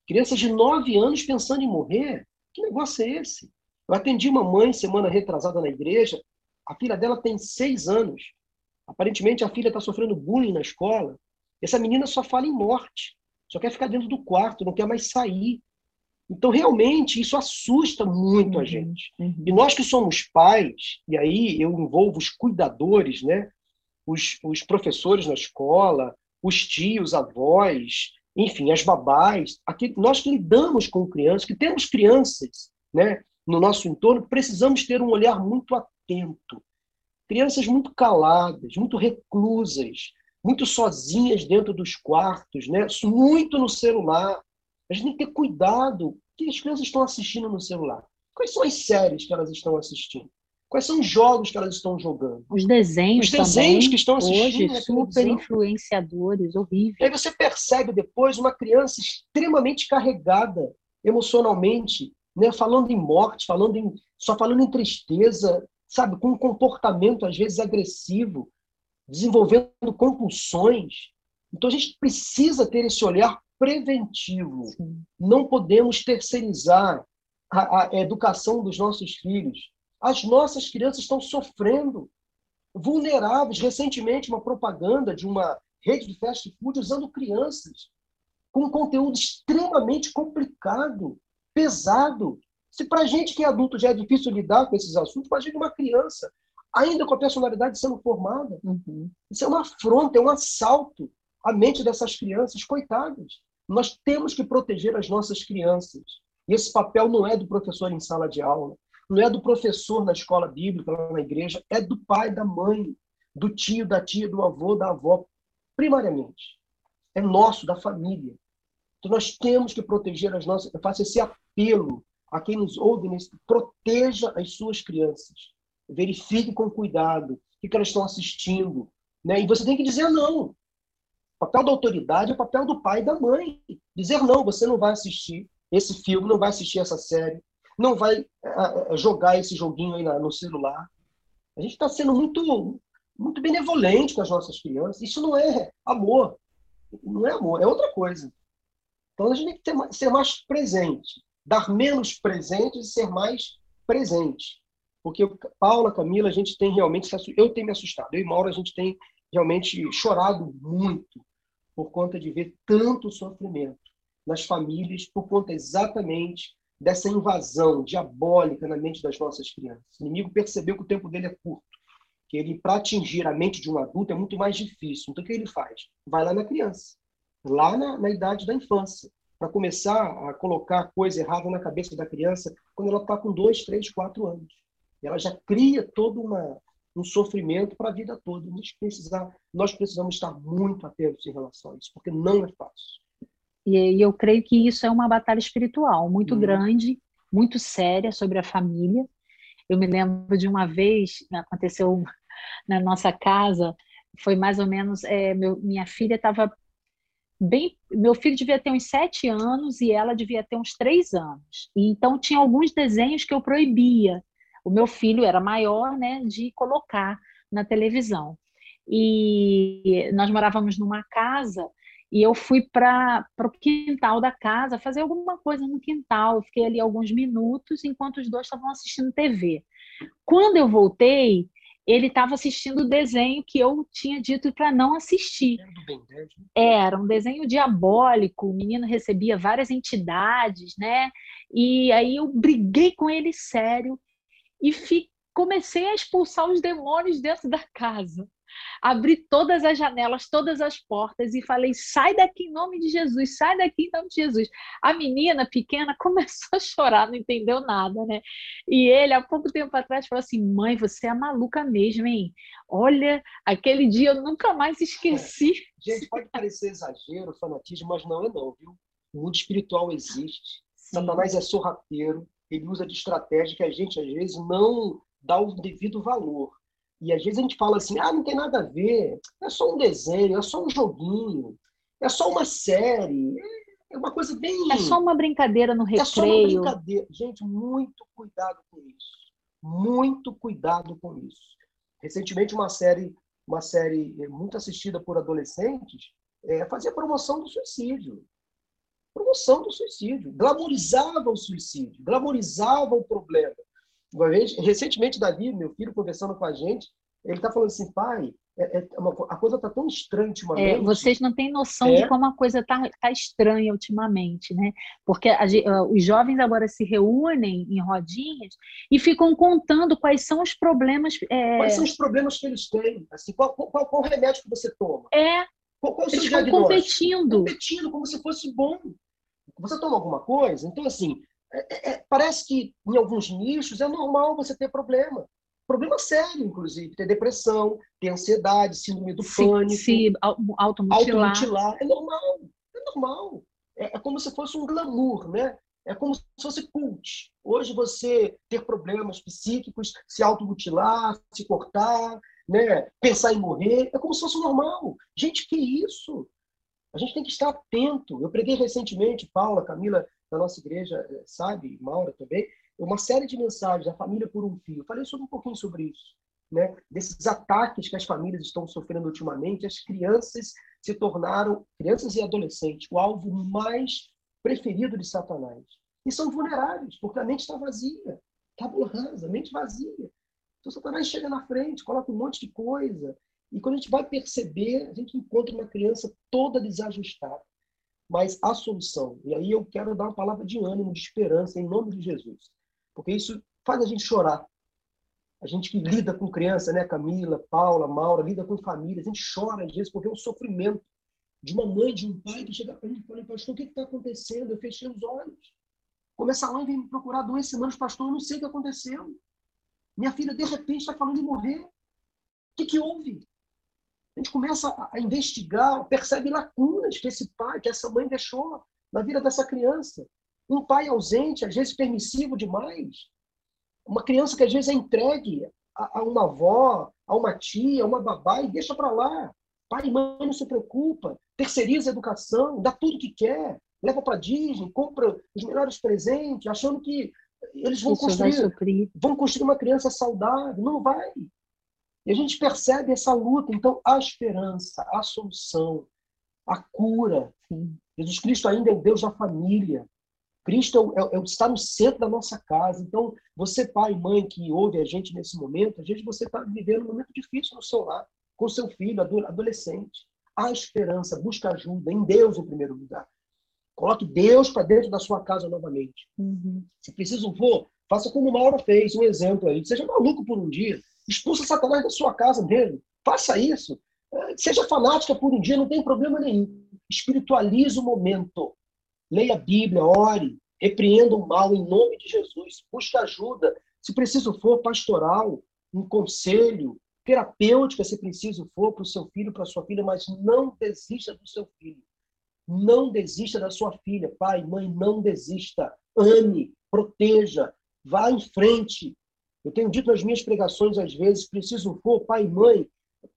[SPEAKER 3] crianças de nove anos pensando em morrer. Que negócio é esse? Eu atendi uma mãe semana retrasada na igreja, a filha dela tem seis anos. Aparentemente, a filha está sofrendo bullying na escola. Essa menina só fala em morte, só quer ficar dentro do quarto, não quer mais sair. Então, realmente, isso assusta muito uhum, a gente. Uhum. E nós que somos pais, e aí eu envolvo os cuidadores, né? os, os professores na escola, os tios, avós, enfim, as babás, aqui, nós que lidamos com crianças, que temos crianças né, no nosso entorno, precisamos ter um olhar muito atento. Crianças muito caladas, muito reclusas, muito sozinhas dentro dos quartos, né? muito no celular. A gente tem que ter cuidado. O que as crianças estão assistindo no celular? Quais são as séries que elas estão assistindo? Quais são os jogos que elas estão jogando?
[SPEAKER 4] Os desenhos,
[SPEAKER 3] os desenhos
[SPEAKER 4] também,
[SPEAKER 3] que estão assistindo
[SPEAKER 4] hoje, super influenciadores, horrível.
[SPEAKER 3] Aí você percebe depois uma criança extremamente carregada emocionalmente, né, falando em morte, falando em só falando em tristeza, sabe, com um comportamento às vezes agressivo, desenvolvendo compulsões. Então a gente precisa ter esse olhar preventivo. Sim. Não podemos terceirizar a, a educação dos nossos filhos. As nossas crianças estão sofrendo, vulneráveis. Recentemente, uma propaganda de uma rede de fast food usando crianças com um conteúdo extremamente complicado, pesado. Se para a gente que é adulto já é difícil lidar com esses assuntos, imagine uma criança, ainda com a personalidade sendo formada. Uhum. Isso é uma afronta, é um assalto à mente dessas crianças, coitadas. Nós temos que proteger as nossas crianças. E esse papel não é do professor em sala de aula, não é do professor na escola bíblica, na igreja, é do pai, da mãe, do tio, da tia, do avô, da avó, primariamente. É nosso, da família. Então nós temos que proteger as nossas. Eu faço esse apelo a quem nos ouve, proteja as suas crianças. Verifique com cuidado o que elas estão assistindo. Né? E você tem que dizer não. O papel da autoridade é o papel do pai e da mãe. Dizer não, você não vai assistir esse filme, não vai assistir essa série, não vai uh, jogar esse joguinho aí no celular. A gente está sendo muito, muito benevolente com as nossas crianças. Isso não é amor. Não é amor, é outra coisa. Então a gente tem que ter, ser mais presente. Dar menos presente e ser mais presente. Porque Paula, Camila, a gente tem realmente. Eu tenho me assustado. Eu e Mauro, a gente tem realmente chorado muito por conta de ver tanto sofrimento nas famílias por conta exatamente dessa invasão diabólica na mente das nossas crianças. O inimigo percebeu que o tempo dele é curto, que ele para atingir a mente de um adulto é muito mais difícil. Então o que ele faz? Vai lá na criança, lá na, na idade da infância, para começar a colocar coisa errada na cabeça da criança quando ela está com dois, três, quatro anos. Ela já cria todo uma, um sofrimento para a vida toda. Nós, precisar, nós precisamos estar muito atentos em relação a isso, porque não é fácil.
[SPEAKER 4] E, eu creio que isso é uma batalha espiritual muito uhum. grande, muito séria sobre a família. Eu me lembro de uma vez, aconteceu na nossa casa, foi mais ou menos, é, meu, minha filha estava bem, meu filho devia ter uns sete anos e ela devia ter uns três anos. E, então tinha alguns desenhos que eu proibia. O meu filho era maior, né, de colocar na televisão. E nós morávamos numa casa e eu fui para o quintal da casa fazer alguma coisa no quintal. Eu fiquei ali alguns minutos enquanto os dois estavam assistindo TV. Quando eu voltei, ele estava assistindo o desenho que eu tinha dito para não assistir. Era um desenho diabólico, o menino recebia várias entidades, né? E aí eu briguei com ele sério e comecei a expulsar os demônios dentro da casa abri todas as janelas, todas as portas e falei: sai daqui em nome de Jesus, sai daqui em nome de Jesus. A menina pequena começou a chorar, não entendeu nada, né? E ele, há pouco tempo atrás, falou assim: mãe, você é maluca mesmo, hein? Olha, aquele dia eu nunca mais esqueci.
[SPEAKER 3] É. Gente, pode parecer exagero, fanatismo, mas não é, não, viu? O mundo espiritual existe. Sim. Satanás é sorrateiro, ele usa de estratégia que a gente, às vezes, não dá o devido valor. E às vezes a gente fala assim, ah, não tem nada a ver, é só um desenho, é só um joguinho, é só uma série, é uma coisa bem...
[SPEAKER 4] É só uma brincadeira no recreio. É só uma brincadeira.
[SPEAKER 3] Gente, muito cuidado com isso. Muito cuidado com isso. Recentemente, uma série, uma série muito assistida por adolescentes é, fazia promoção do suicídio. Promoção do suicídio. Glamorizava o suicídio, glamorizava o problema. Uma vez, recentemente, Davi, meu filho, conversando com a gente, ele está falando assim, pai, é, é uma, a coisa está tão estranha ultimamente.
[SPEAKER 4] É, vocês não têm noção é. de como a coisa está tá estranha ultimamente, né? Porque a, os jovens agora se reúnem em rodinhas e ficam contando quais são os problemas.
[SPEAKER 3] É... Quais são os problemas que eles têm? Assim, qual, qual, qual remédio que você toma?
[SPEAKER 4] É,
[SPEAKER 3] Qual, qual
[SPEAKER 4] Eles estão competindo.
[SPEAKER 3] Competindo como se fosse bom. Você toma alguma coisa? Então, assim, é, é, parece que em alguns nichos é normal você ter problema. Problema sério, inclusive, ter depressão, ter ansiedade, síndrome do se, pânico.
[SPEAKER 4] Se automutilar.
[SPEAKER 3] automutilar. É normal, é normal. É, é, como se fosse um glamour, né? É como se fosse cult. Hoje você ter problemas psíquicos, se automutilar, se cortar, né? pensar em morrer, é como se fosse normal. Gente, que isso? A gente tem que estar atento. Eu preguei recentemente, Paula, Camila, da nossa igreja, eh, sabe, Maura também, uma série de mensagens, a família por um fio. Falei sobre um pouquinho sobre isso, né? Desses ataques que as famílias estão sofrendo ultimamente, as crianças se tornaram, crianças e adolescentes, o alvo mais preferido de Satanás. E são vulneráveis, porque a mente está vazia, tábua rasa, mente vazia. Então Satanás chega na frente, coloca um monte de coisa, e quando a gente vai perceber, a gente encontra uma criança toda desajustada. Mas a solução, e aí eu quero dar uma palavra de ânimo, de esperança, em nome de Jesus. Porque isso faz a gente chorar. A gente que lida com criança, né, Camila, Paula, Maura, lida com família, a gente chora às vezes porque é um sofrimento de uma mãe, de um pai que chega para a gente e fala, pastor, o que está acontecendo? Eu fechei os olhos. Começa lá e vem me procurar duas semanas, pastor, eu não sei o que aconteceu. Minha filha, de repente, está falando em morrer. O que, que houve? A gente começa a investigar, percebe lacunas que esse pai, que essa mãe deixou na vida dessa criança. Um pai ausente, às vezes permissivo demais. Uma criança que às vezes é entregue a, a uma avó, a uma tia, a uma babá e deixa para lá. Pai e mãe não se preocupa, terceiriza a educação, dá tudo que quer, leva para Disney, compra os melhores presentes, achando que eles vão Isso construir, vão construir uma criança saudável. Não vai. E a gente percebe essa luta. Então, a esperança, a solução, a cura. Sim. Jesus Cristo ainda é o Deus da família. Cristo é, é, é, está no centro da nossa casa. Então, você, pai e mãe, que ouve a gente nesse momento, às vezes você está vivendo um momento difícil no seu lar, com seu filho, adolescente. Há esperança, busca ajuda em Deus em primeiro lugar. Coloque Deus para dentro da sua casa novamente. Uhum. Se preciso for, faça como Maura fez, um exemplo aí. Seja maluco por um dia. Expulsa Satanás da sua casa mesmo. Faça isso. É, seja fanática por um dia, não tem problema nenhum. Espiritualize o momento. Leia a Bíblia, ore, repreenda o mal em nome de Jesus. Busque ajuda. Se preciso for, pastoral, um conselho, terapêutica, se preciso for, para o seu filho, para a sua filha, mas não desista do seu filho. Não desista da sua filha. Pai, mãe, não desista. Ame, proteja, vá em frente. Eu tenho dito nas minhas pregações, às vezes, preciso for, pai e mãe,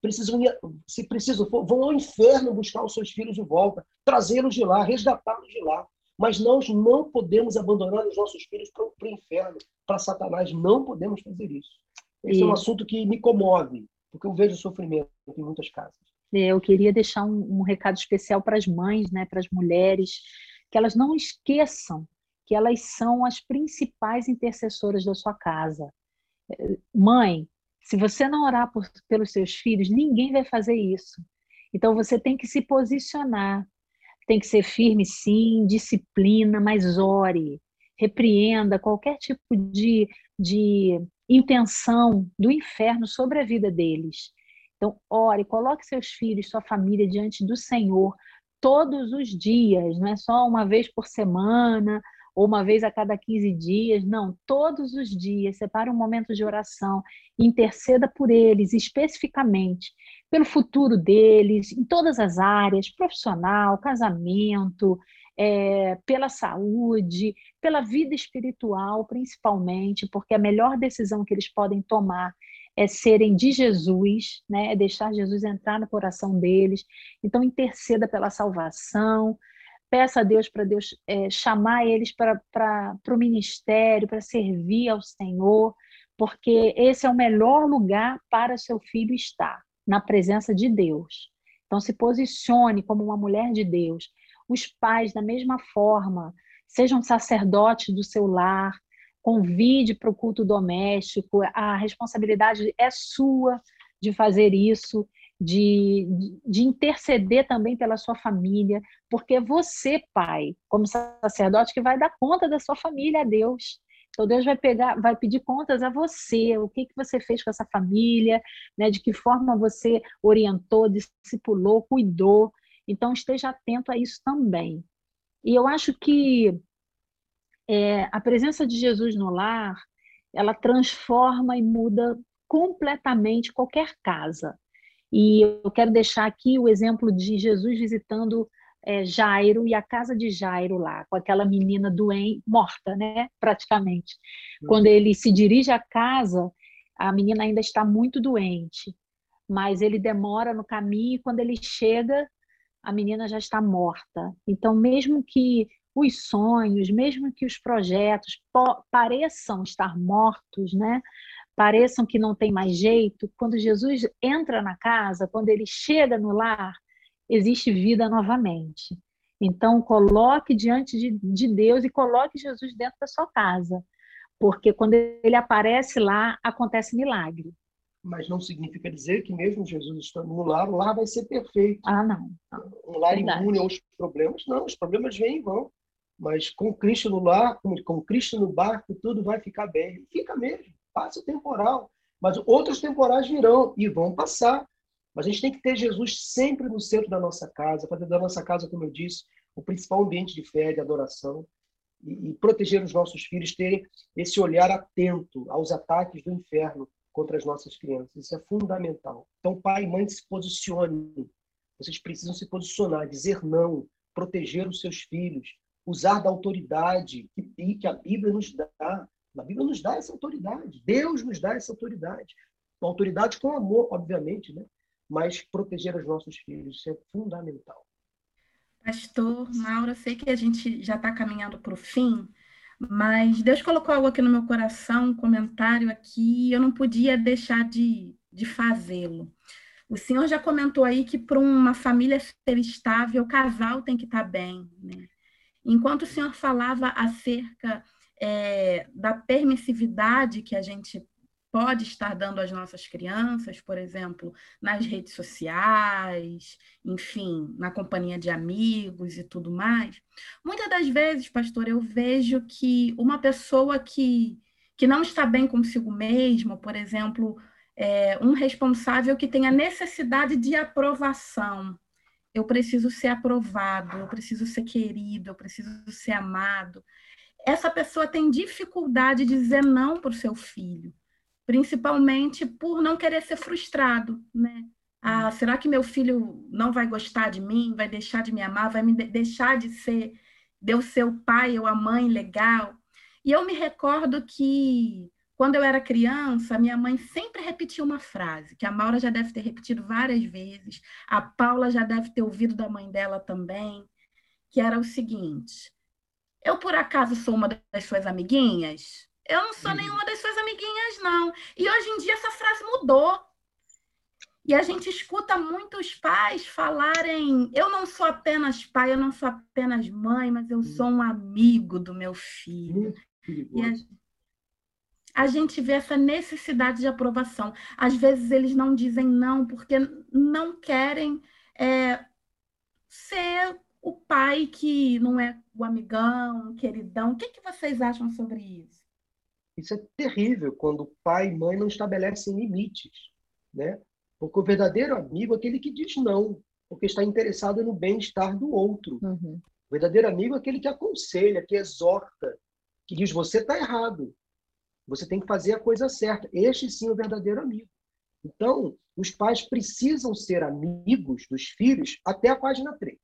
[SPEAKER 3] precisam, se preciso for, vão ao inferno buscar os seus filhos de volta, trazê-los de lá, resgatá-los de lá. Mas nós não podemos abandonar os nossos filhos para o inferno, para Satanás. Não podemos fazer isso. Esse e... é um assunto que me comove, porque eu vejo sofrimento em muitas casas.
[SPEAKER 4] É, eu queria deixar um, um recado especial para as mães, né, para as mulheres, que elas não esqueçam que elas são as principais intercessoras da sua casa. Mãe, se você não orar por, pelos seus filhos, ninguém vai fazer isso. Então você tem que se posicionar, tem que ser firme, sim, disciplina, mas ore, repreenda qualquer tipo de, de intenção do inferno sobre a vida deles. Então, ore, coloque seus filhos, sua família diante do Senhor todos os dias, não é só uma vez por semana ou uma vez a cada 15 dias, não, todos os dias, separe um momento de oração, interceda por eles especificamente, pelo futuro deles, em todas as áreas, profissional, casamento, é, pela saúde, pela vida espiritual, principalmente, porque a melhor decisão que eles podem tomar é serem de Jesus, né? é deixar Jesus entrar no coração deles. Então, interceda pela salvação, peça a Deus para Deus é, chamar eles para o ministério, para servir ao Senhor, porque esse é o melhor lugar para seu filho estar, na presença de Deus. Então, se posicione como uma mulher de Deus. Os pais, da mesma forma, sejam sacerdotes do seu lar, convide para o culto doméstico, a responsabilidade é sua de fazer isso de, de, interceder também pela sua família, porque você, pai, como sacerdote, que vai dar conta da sua família a Deus. Então Deus vai pegar, vai pedir contas a você, o que que você fez com essa família, né? De que forma você orientou, discipulou, cuidou. Então esteja atento a isso também. E eu acho que é, a presença de Jesus no lar, ela transforma e muda completamente qualquer casa. E eu quero deixar aqui o exemplo de Jesus visitando é, Jairo e a casa de Jairo lá, com aquela menina doente, morta, né, praticamente. Uhum. Quando ele se dirige à casa, a menina ainda está muito doente, mas ele demora no caminho e quando ele chega, a menina já está morta. Então, mesmo que os sonhos, mesmo que os projetos pareçam estar mortos, né? Pareçam que não tem mais jeito, quando Jesus entra na casa, quando ele chega no lar, existe vida novamente. Então, coloque diante de, de Deus e coloque Jesus dentro da sua casa, porque quando ele aparece lá, acontece milagre.
[SPEAKER 3] Mas não significa dizer que mesmo Jesus estando no lar, o lar vai ser perfeito.
[SPEAKER 4] Ah, não.
[SPEAKER 3] Um lar Verdade. imune aos problemas. Não, os problemas vêm e vão. Mas com Cristo no lar, com Cristo no barco, tudo vai ficar bem. Fica mesmo, passa o temporal. Mas outros temporais virão e vão passar. Mas a gente tem que ter Jesus sempre no centro da nossa casa, fazer da nossa casa, como eu disse, o principal ambiente de fé, de adoração, e, e proteger os nossos filhos, terem esse olhar atento aos ataques do inferno contra as nossas crianças. Isso é fundamental. Então, pai e mãe, se posicionem. Vocês precisam se posicionar, dizer não, proteger os seus filhos, usar da autoridade que, que a Bíblia nos dá. A Bíblia nos dá essa autoridade. Deus nos dá essa autoridade. Uma autoridade com amor, obviamente, né? mas proteger os nossos filhos, isso é fundamental.
[SPEAKER 2] Pastor Maura, sei que a gente já está caminhando para o fim, mas Deus colocou algo aqui no meu coração, um comentário aqui, e eu não podia deixar de, de fazê-lo. O senhor já comentou aí que para uma família ser estável, o casal tem que estar tá bem. Né? Enquanto o senhor falava acerca é, da permissividade que a gente pode estar dando às nossas crianças, por exemplo, nas redes sociais, enfim, na companhia de amigos e tudo mais. Muitas das vezes, pastor, eu vejo que uma pessoa que, que não está bem consigo mesma, por exemplo, é, um responsável que tem a necessidade de aprovação. Eu preciso ser aprovado, eu preciso ser querido, eu preciso ser amado. Essa pessoa tem dificuldade de dizer não para o seu filho principalmente por não querer ser frustrado, né? Ah, hum. será que meu filho não vai gostar de mim, vai deixar de me amar, vai me deixar de ser, de eu ser o pai ou a mãe legal? E eu me recordo que quando eu era criança, minha mãe sempre repetia uma frase, que a Maura já deve ter repetido várias vezes, a Paula já deve ter ouvido da mãe dela também, que era o seguinte: Eu por acaso sou uma das suas amiguinhas? Eu não sou uhum. nenhuma das suas amiguinhas, não. E hoje em dia essa frase mudou. E a gente escuta muitos pais falarem: eu não sou apenas pai, eu não sou apenas mãe, mas eu sou um amigo do meu filho. E a, a gente vê essa necessidade de aprovação. Às vezes eles não dizem não porque não querem é, ser o pai que não é o amigão, o queridão. O que, que vocês acham sobre isso?
[SPEAKER 3] Isso é terrível quando pai e mãe não estabelecem limites, né? Porque o verdadeiro amigo é aquele que diz não, porque está interessado no bem-estar do outro. Uhum. O verdadeiro amigo é aquele que aconselha, que exorta, que diz: você está errado, você tem que fazer a coisa certa. Este sim é o verdadeiro amigo. Então, os pais precisam ser amigos dos filhos até a página 3.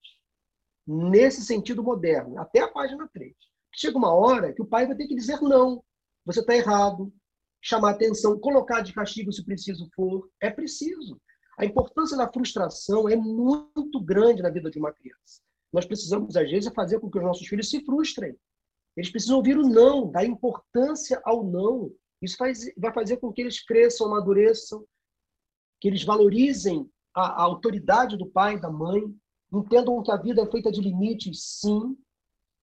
[SPEAKER 3] Nesse sentido moderno, até a página 3. Chega uma hora que o pai vai ter que dizer não você está errado, chamar atenção, colocar de castigo se preciso for, é preciso. A importância da frustração é muito grande na vida de uma criança. Nós precisamos, às vezes, fazer com que os nossos filhos se frustrem. Eles precisam ouvir o não, dar importância ao não. Isso faz, vai fazer com que eles cresçam, amadureçam, que eles valorizem a, a autoridade do pai, da mãe, entendam que a vida é feita de limites, sim.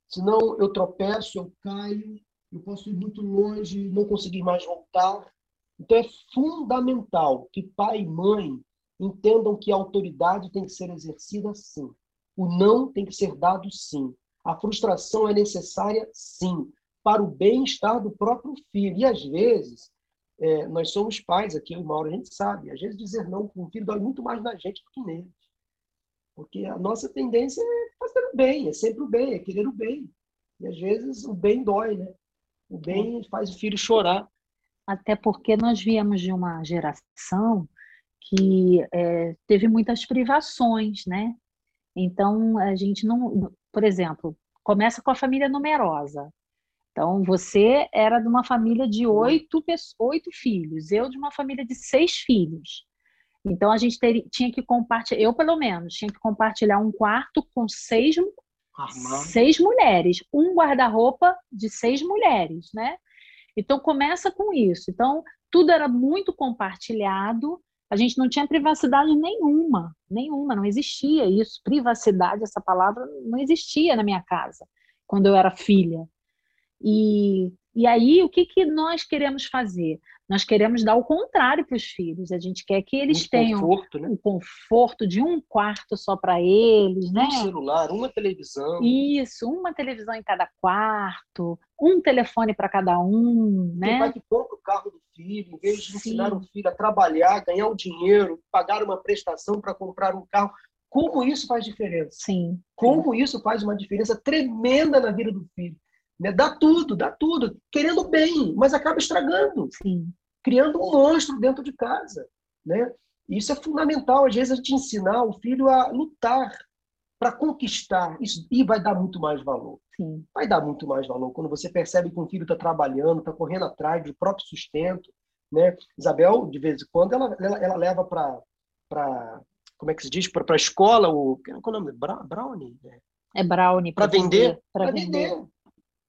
[SPEAKER 3] Senão eu tropeço, eu caio, eu posso ir muito longe não conseguir mais voltar. Então é fundamental que pai e mãe entendam que a autoridade tem que ser exercida sim. O não tem que ser dado sim. A frustração é necessária sim. para o bem-estar do próprio filho. E às vezes, é, nós somos pais aqui, o Mauro, a gente sabe, às vezes dizer não para um filho dói muito mais na gente do que neles. Porque a nossa tendência é fazer o bem, é sempre o bem, é querer o bem. E às vezes o bem dói, né? O bem faz o filho chorar.
[SPEAKER 4] Até porque nós viemos de uma geração que é, teve muitas privações, né? Então, a gente não. Por exemplo, começa com a família numerosa. Então, você era de uma família de oito, oito filhos, eu de uma família de seis filhos. Então, a gente ter, tinha que compartilhar, eu pelo menos, tinha que compartilhar um quarto com seis, seis mulheres, um guarda-roupa de seis mulheres, né? Então, começa com isso. Então, tudo era muito compartilhado, a gente não tinha privacidade nenhuma, nenhuma, não existia isso. Privacidade, essa palavra, não existia na minha casa, quando eu era filha. E, e aí, o que, que nós queremos fazer? Nós queremos dar o contrário para os filhos. A gente quer que eles um tenham conforto, né? o conforto de um quarto só para eles, né?
[SPEAKER 3] Um celular, uma televisão.
[SPEAKER 4] Isso, uma televisão em cada quarto, um telefone para cada um, né?
[SPEAKER 3] Tem pai que compra o carro do filho, em vez de Sim. ensinar o filho a trabalhar, ganhar o dinheiro, pagar uma prestação para comprar um carro. Como isso faz diferença?
[SPEAKER 4] Sim.
[SPEAKER 3] Como Sim. isso faz uma diferença tremenda na vida do filho. Né? Dá tudo, dá tudo, querendo bem, mas acaba estragando,
[SPEAKER 4] Sim.
[SPEAKER 3] criando um monstro dentro de casa. Né? Isso é fundamental, às vezes, a gente ensinar o filho a lutar para conquistar isso e vai dar muito mais valor.
[SPEAKER 4] Sim.
[SPEAKER 3] Vai dar muito mais valor quando você percebe que um filho está trabalhando, está correndo atrás do próprio sustento. Né? Isabel, de vez em quando, ela, ela, ela leva para como é que se diz para a escola o qual é o nome brownie
[SPEAKER 4] né? é brownie
[SPEAKER 3] para vender,
[SPEAKER 4] para vender. vender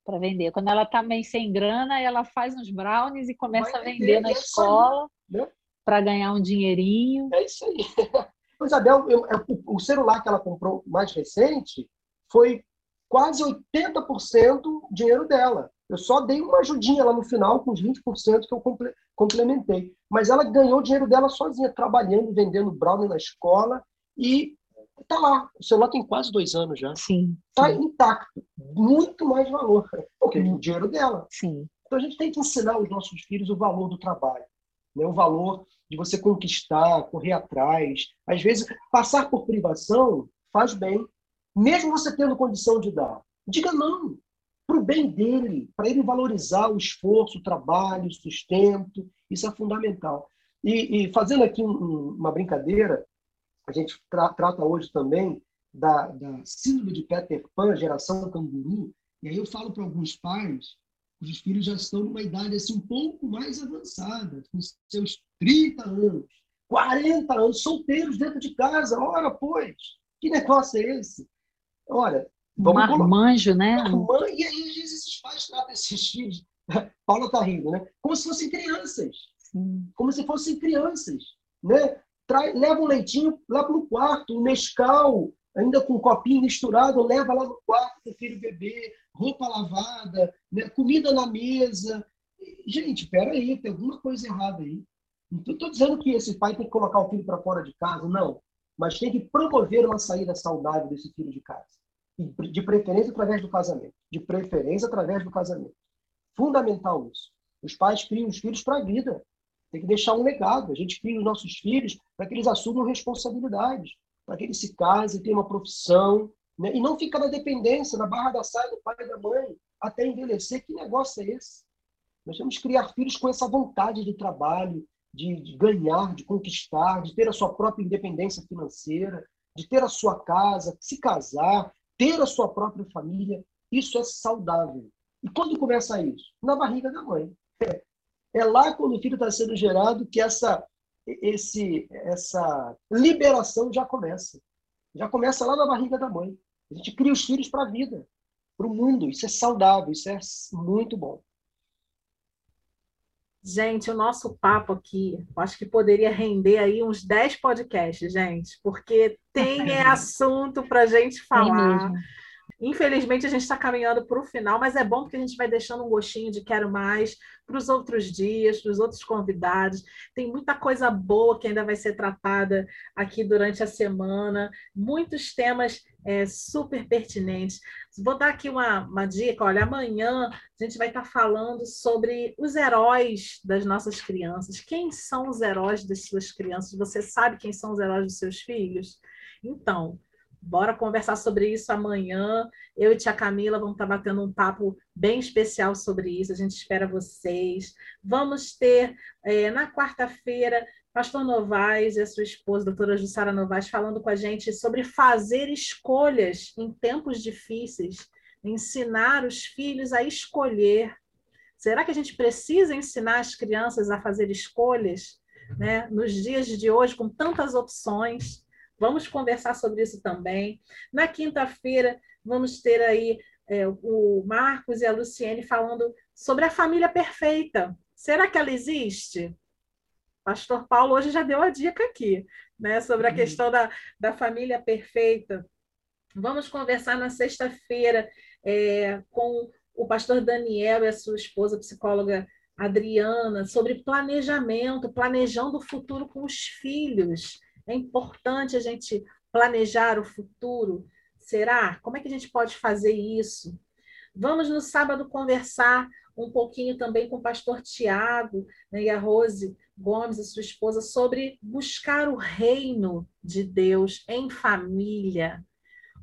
[SPEAKER 4] para vender. Quando ela está meio sem grana, ela faz uns brownies e começa Vai a vender, vender na é escola né? para ganhar um dinheirinho.
[SPEAKER 3] É isso aí. Isabel, eu, o celular que ela comprou mais recente foi quase 80% dinheiro dela. Eu só dei uma ajudinha lá no final, com os 20% que eu complementei. Mas ela ganhou o dinheiro dela sozinha, trabalhando, vendendo brownie na escola e Está lá. O celular tem quase dois anos já.
[SPEAKER 4] Sim.
[SPEAKER 3] Está intacto. Muito mais valor. Porque é o dinheiro dela.
[SPEAKER 4] Sim.
[SPEAKER 3] Então a gente tem que ensinar aos nossos filhos o valor do trabalho. Né? O valor de você conquistar, correr atrás. Às vezes, passar por privação faz bem. Mesmo você tendo condição de dar. Diga não. Para o bem dele, para ele valorizar o esforço, o trabalho, o sustento. Isso é fundamental. E, e fazendo aqui um, uma brincadeira, a gente tra trata hoje também da, da, síndrome de Peter Pan, geração canguru, e aí eu falo para alguns pais cujos filhos já estão numa idade assim um pouco mais avançada, com seus 30 anos, 40 anos, solteiros dentro de casa. Ora, pois, que negócio é esse? Olha,
[SPEAKER 4] vamos Marmanjo, né?
[SPEAKER 3] Marmanjo, e aí, às vezes, esses pais tratam esses filhos. Paula está rindo, né? Como se fossem crianças.
[SPEAKER 4] Sim.
[SPEAKER 3] Como se fossem crianças. Né? Leva um leitinho lá para o quarto, um Nescau, ainda com um copinho misturado, leva lá no quarto para o filho beber, roupa lavada, né? comida na mesa. Gente, espera aí, tem alguma coisa errada aí. Não estou dizendo que esse pai tem que colocar o filho para fora de casa, não. Mas tem que promover uma saída saudável desse filho de casa. De preferência através do casamento. De preferência através do casamento. Fundamental isso. Os pais criam os filhos para a vida. Tem que deixar um legado. A gente cria os nossos filhos para que eles assumam responsabilidades, para que eles se casem, tenham uma profissão, né? e não ficar na dependência, na barra da saia do pai e da mãe, até envelhecer. Que negócio é esse? Nós temos que criar filhos com essa vontade de trabalho, de, de ganhar, de conquistar, de ter a sua própria independência financeira, de ter a sua casa, se casar, ter a sua própria família. Isso é saudável. E quando começa isso? Na barriga da mãe. É lá quando o filho está sendo gerado que essa, esse, essa liberação já começa. Já começa lá na barriga da mãe. A gente cria os filhos para a vida, para o mundo. Isso é saudável, isso é muito bom.
[SPEAKER 1] Gente, o nosso papo aqui, acho que poderia render aí uns 10 podcasts, gente, porque tem assunto para a gente falar. Infelizmente, a gente está caminhando para o final, mas é bom porque a gente vai deixando um gostinho de quero mais para os outros dias, para os outros convidados. Tem muita coisa boa que ainda vai ser tratada aqui durante a semana, muitos temas é, super pertinentes. Vou dar aqui uma, uma dica: olha, amanhã a gente vai estar falando sobre os heróis das nossas crianças. Quem são os heróis das suas crianças? Você sabe quem são os heróis dos seus filhos? Então, bora conversar sobre isso amanhã. Eu e tia Camila vamos estar batendo um papo bem especial sobre isso. A gente espera vocês. Vamos ter é, na quarta-feira Pastor Novaes e a sua esposa, doutora Jussara Novaes, falando com a gente sobre fazer escolhas em tempos difíceis, ensinar os filhos a escolher. Será que a gente precisa ensinar as crianças a fazer escolhas né, nos dias de hoje, com tantas opções? Vamos conversar sobre isso também. Na quinta-feira, vamos ter aí é, o Marcos e a Luciene falando sobre a família perfeita. Será que ela existe? Pastor Paulo hoje já deu a dica aqui, né, sobre a uhum. questão da, da família perfeita. Vamos conversar na sexta-feira é, com o pastor Daniel e a sua esposa, psicóloga Adriana, sobre planejamento, planejando o futuro com os filhos. É importante a gente planejar o futuro. Será? Como é que a gente pode fazer isso? Vamos no sábado conversar um pouquinho também com o pastor Tiago né, e a Rose Gomes, a sua esposa, sobre buscar o reino de Deus em família.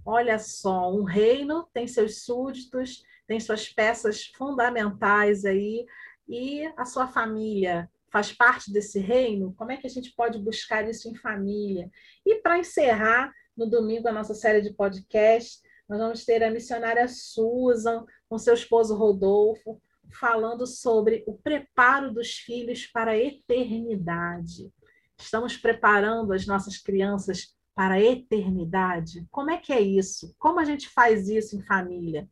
[SPEAKER 1] Olha só, um reino tem seus súditos, tem suas peças fundamentais aí, e a sua família faz parte desse reino? Como é que a gente pode buscar isso em família? E para encerrar, no domingo, a nossa série de podcast, nós vamos ter a missionária Susan com seu esposo Rodolfo, falando sobre o preparo dos filhos para a eternidade. Estamos preparando as nossas crianças para a eternidade? Como é que é isso? Como a gente faz isso em família?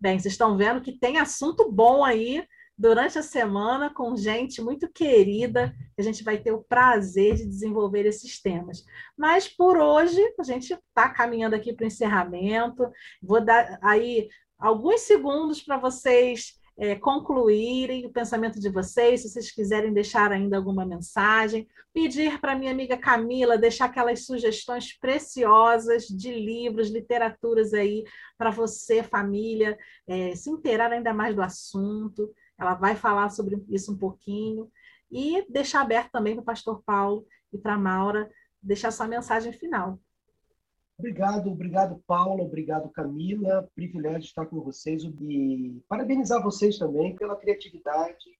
[SPEAKER 1] Bem, vocês estão vendo que tem assunto bom aí durante a semana com gente muito querida, que a gente vai ter o prazer de desenvolver esses temas. Mas por hoje, a gente está caminhando aqui para o encerramento. Vou dar aí alguns segundos para vocês é, concluírem o pensamento de vocês, se vocês quiserem deixar ainda alguma mensagem, pedir para minha amiga Camila deixar aquelas sugestões preciosas de livros, literaturas aí para você, família, é, se inteirar ainda mais do assunto. Ela vai falar sobre isso um pouquinho e deixar aberto também para o pastor Paulo e para a Maura deixar sua mensagem final.
[SPEAKER 3] Obrigado, obrigado, Paula, obrigado, Camila. Privilégio estar com vocês e parabenizar vocês também pela criatividade,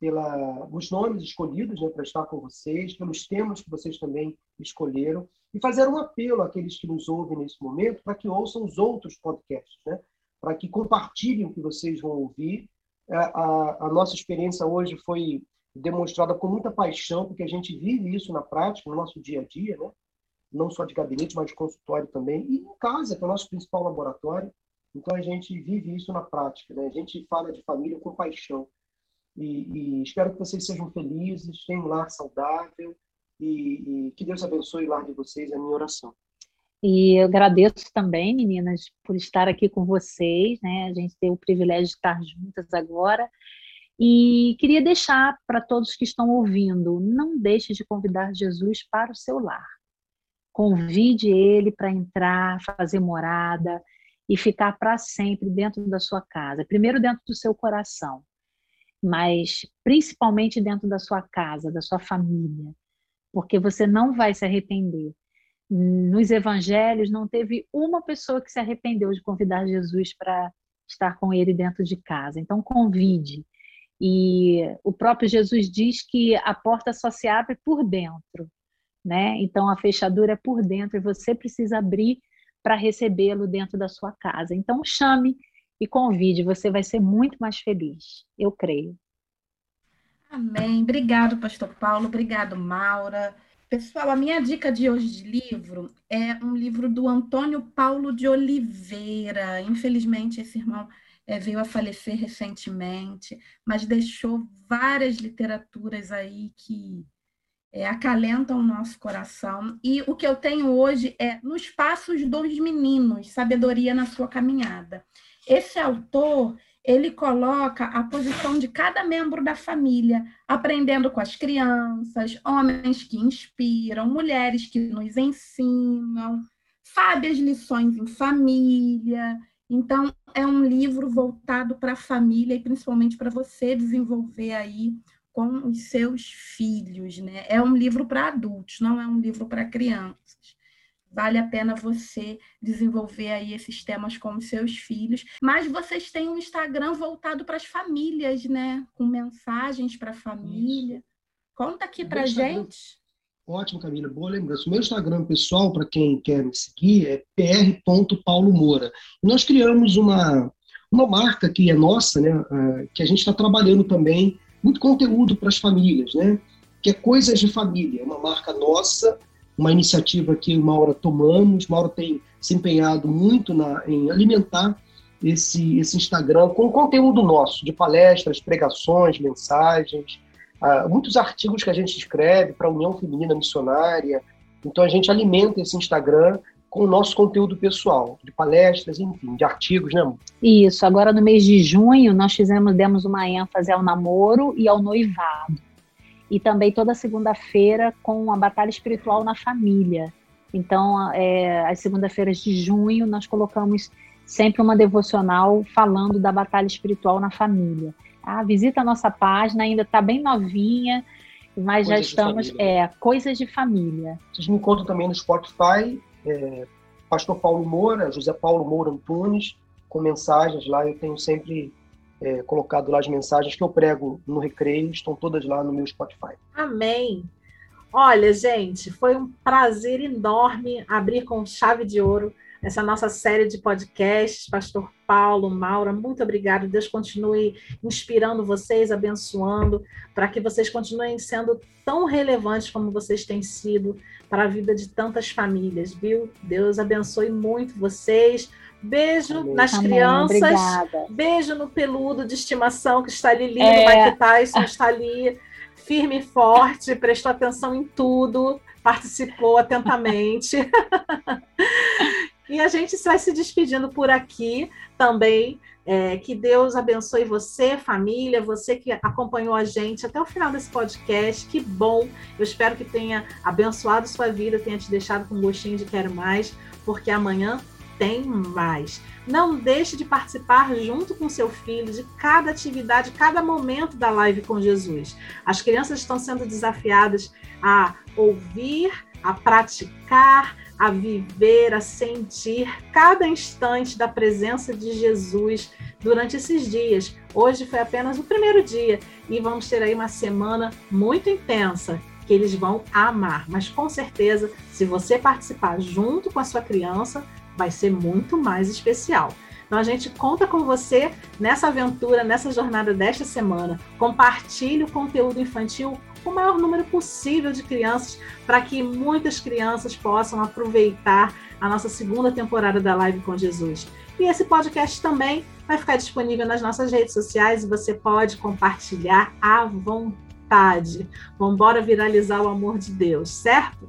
[SPEAKER 3] pelos nomes escolhidos né, para estar com vocês, pelos temas que vocês também escolheram e fazer um apelo àqueles que nos ouvem nesse momento para que ouçam os outros podcasts, né? para que compartilhem o que vocês vão ouvir. A, a, a nossa experiência hoje foi demonstrada com muita paixão, porque a gente vive isso na prática, no nosso dia a dia, né? não só de gabinete, mas de consultório também, e em casa, que é o nosso principal laboratório. Então, a gente vive isso na prática. Né? A gente fala de família com paixão. E, e espero que vocês sejam felizes, tenham um lar saudável e, e que Deus abençoe o lar de vocês, é a minha oração.
[SPEAKER 4] E eu agradeço também, meninas, por estar aqui com vocês, né? A gente tem o privilégio de estar juntas agora. E queria deixar para todos que estão ouvindo, não deixe de convidar Jesus para o seu lar. Convide ele para entrar, fazer morada e ficar para sempre dentro da sua casa. Primeiro dentro do seu coração, mas principalmente dentro da sua casa, da sua família, porque você não vai se arrepender. Nos evangelhos não teve uma pessoa que se arrependeu de convidar Jesus para estar com ele dentro de casa. Então convide. E o próprio Jesus diz que a porta só se abre por dentro né? Então a fechadura é por dentro e você precisa abrir para recebê-lo dentro da sua casa. Então chame e convide, você vai ser muito mais feliz, eu creio.
[SPEAKER 2] Amém. Obrigado, pastor Paulo. Obrigado, Maura. Pessoal, a minha dica de hoje de livro é um livro do Antônio Paulo de Oliveira. Infelizmente, esse irmão é, veio a falecer recentemente, mas deixou várias literaturas aí que é, acalentam o nosso coração. E o que eu tenho hoje é Nos Passos dos Meninos, Sabedoria na Sua Caminhada. Esse autor, ele coloca a posição de cada membro da família, aprendendo com as crianças, homens que inspiram, mulheres que nos ensinam, sabe as lições em família. Então, é um livro voltado para a família e principalmente para você desenvolver aí com os seus filhos, né? É um livro para adultos, não é um livro para crianças. Vale a pena você desenvolver aí esses temas com os seus filhos. Mas vocês têm um Instagram voltado para as famílias, né? Com mensagens para a família. Conta aqui para gente.
[SPEAKER 3] Ótimo, Camila, boa lembrança. O meu Instagram pessoal, para quem quer me seguir, é pr.paulomoura. Nós criamos uma, uma marca que é nossa, né, ah, que a gente está trabalhando também, muito conteúdo para as famílias, né, que é Coisas de Família, uma marca nossa, uma iniciativa que o Maura tomamos. O Maura tem se empenhado muito na, em alimentar esse, esse Instagram com conteúdo nosso, de palestras, pregações, mensagens, uh, muitos artigos que a gente escreve para a União Feminina Missionária. Então a gente alimenta esse Instagram com o nosso conteúdo pessoal, de palestras, enfim, de artigos, né?
[SPEAKER 4] Isso. Agora no mês de junho nós fizemos, demos uma ênfase ao namoro e ao noivado. E também toda segunda-feira com a batalha espiritual na família. Então, é, as segunda-feiras de junho nós colocamos sempre uma devocional falando da batalha espiritual na família. Ah, visita a nossa página, ainda está bem novinha, mas coisas já estamos. É, coisas de família.
[SPEAKER 3] Vocês me encontram também no Spotify, é, Pastor Paulo Moura, José Paulo Moura Antunes, com mensagens lá. Eu tenho sempre é, colocado lá as mensagens que eu prego no recreio, estão todas lá no meu Spotify.
[SPEAKER 1] Amém. Olha, gente, foi um prazer enorme abrir com chave de ouro essa nossa série de podcasts. Pastor Paulo, Maura, muito obrigado. Deus continue inspirando vocês, abençoando, para que vocês continuem sendo tão relevantes como vocês têm sido para a vida de tantas famílias, viu? Deus abençoe muito vocês. Beijo Amém. nas Amém. crianças. Obrigada. Beijo no peludo de estimação que está ali lindo. É... Mike Tyson está ali firme e forte, prestou atenção em tudo, participou atentamente. E a gente vai se despedindo por aqui também. É, que Deus abençoe você, família, você que acompanhou a gente até o final desse podcast. Que bom! Eu espero que tenha abençoado sua vida, tenha te deixado com um gostinho de quero mais, porque amanhã tem mais. Não deixe de participar junto com seu filho de cada atividade, cada momento da live com Jesus. As crianças estão sendo desafiadas a ouvir, a praticar, a viver, a sentir cada instante da presença de Jesus durante esses dias. Hoje foi apenas o primeiro dia e vamos ter aí uma semana muito intensa que eles vão amar. Mas com certeza, se você participar junto com a sua criança, vai ser muito mais especial. Então a gente conta com você nessa aventura, nessa jornada desta semana. Compartilhe o conteúdo infantil o maior número possível de crianças, para que muitas crianças possam aproveitar a nossa segunda temporada da Live com Jesus. E esse podcast também vai ficar disponível nas nossas redes sociais e você pode compartilhar à vontade. Vamos viralizar o amor de Deus, certo?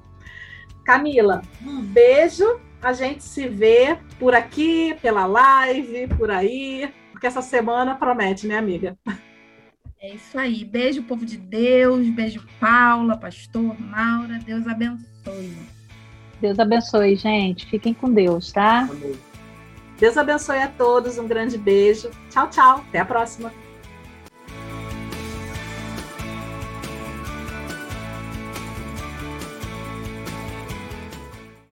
[SPEAKER 1] Camila, um beijo. A gente se vê por aqui, pela live, por aí, porque essa semana promete, né, amiga?
[SPEAKER 2] É isso aí. Beijo, povo de Deus. Beijo, Paula, pastor, Maura. Deus abençoe.
[SPEAKER 4] Deus abençoe, gente. Fiquem com Deus, tá?
[SPEAKER 1] Deus abençoe a todos. Um grande beijo. Tchau, tchau. Até a próxima.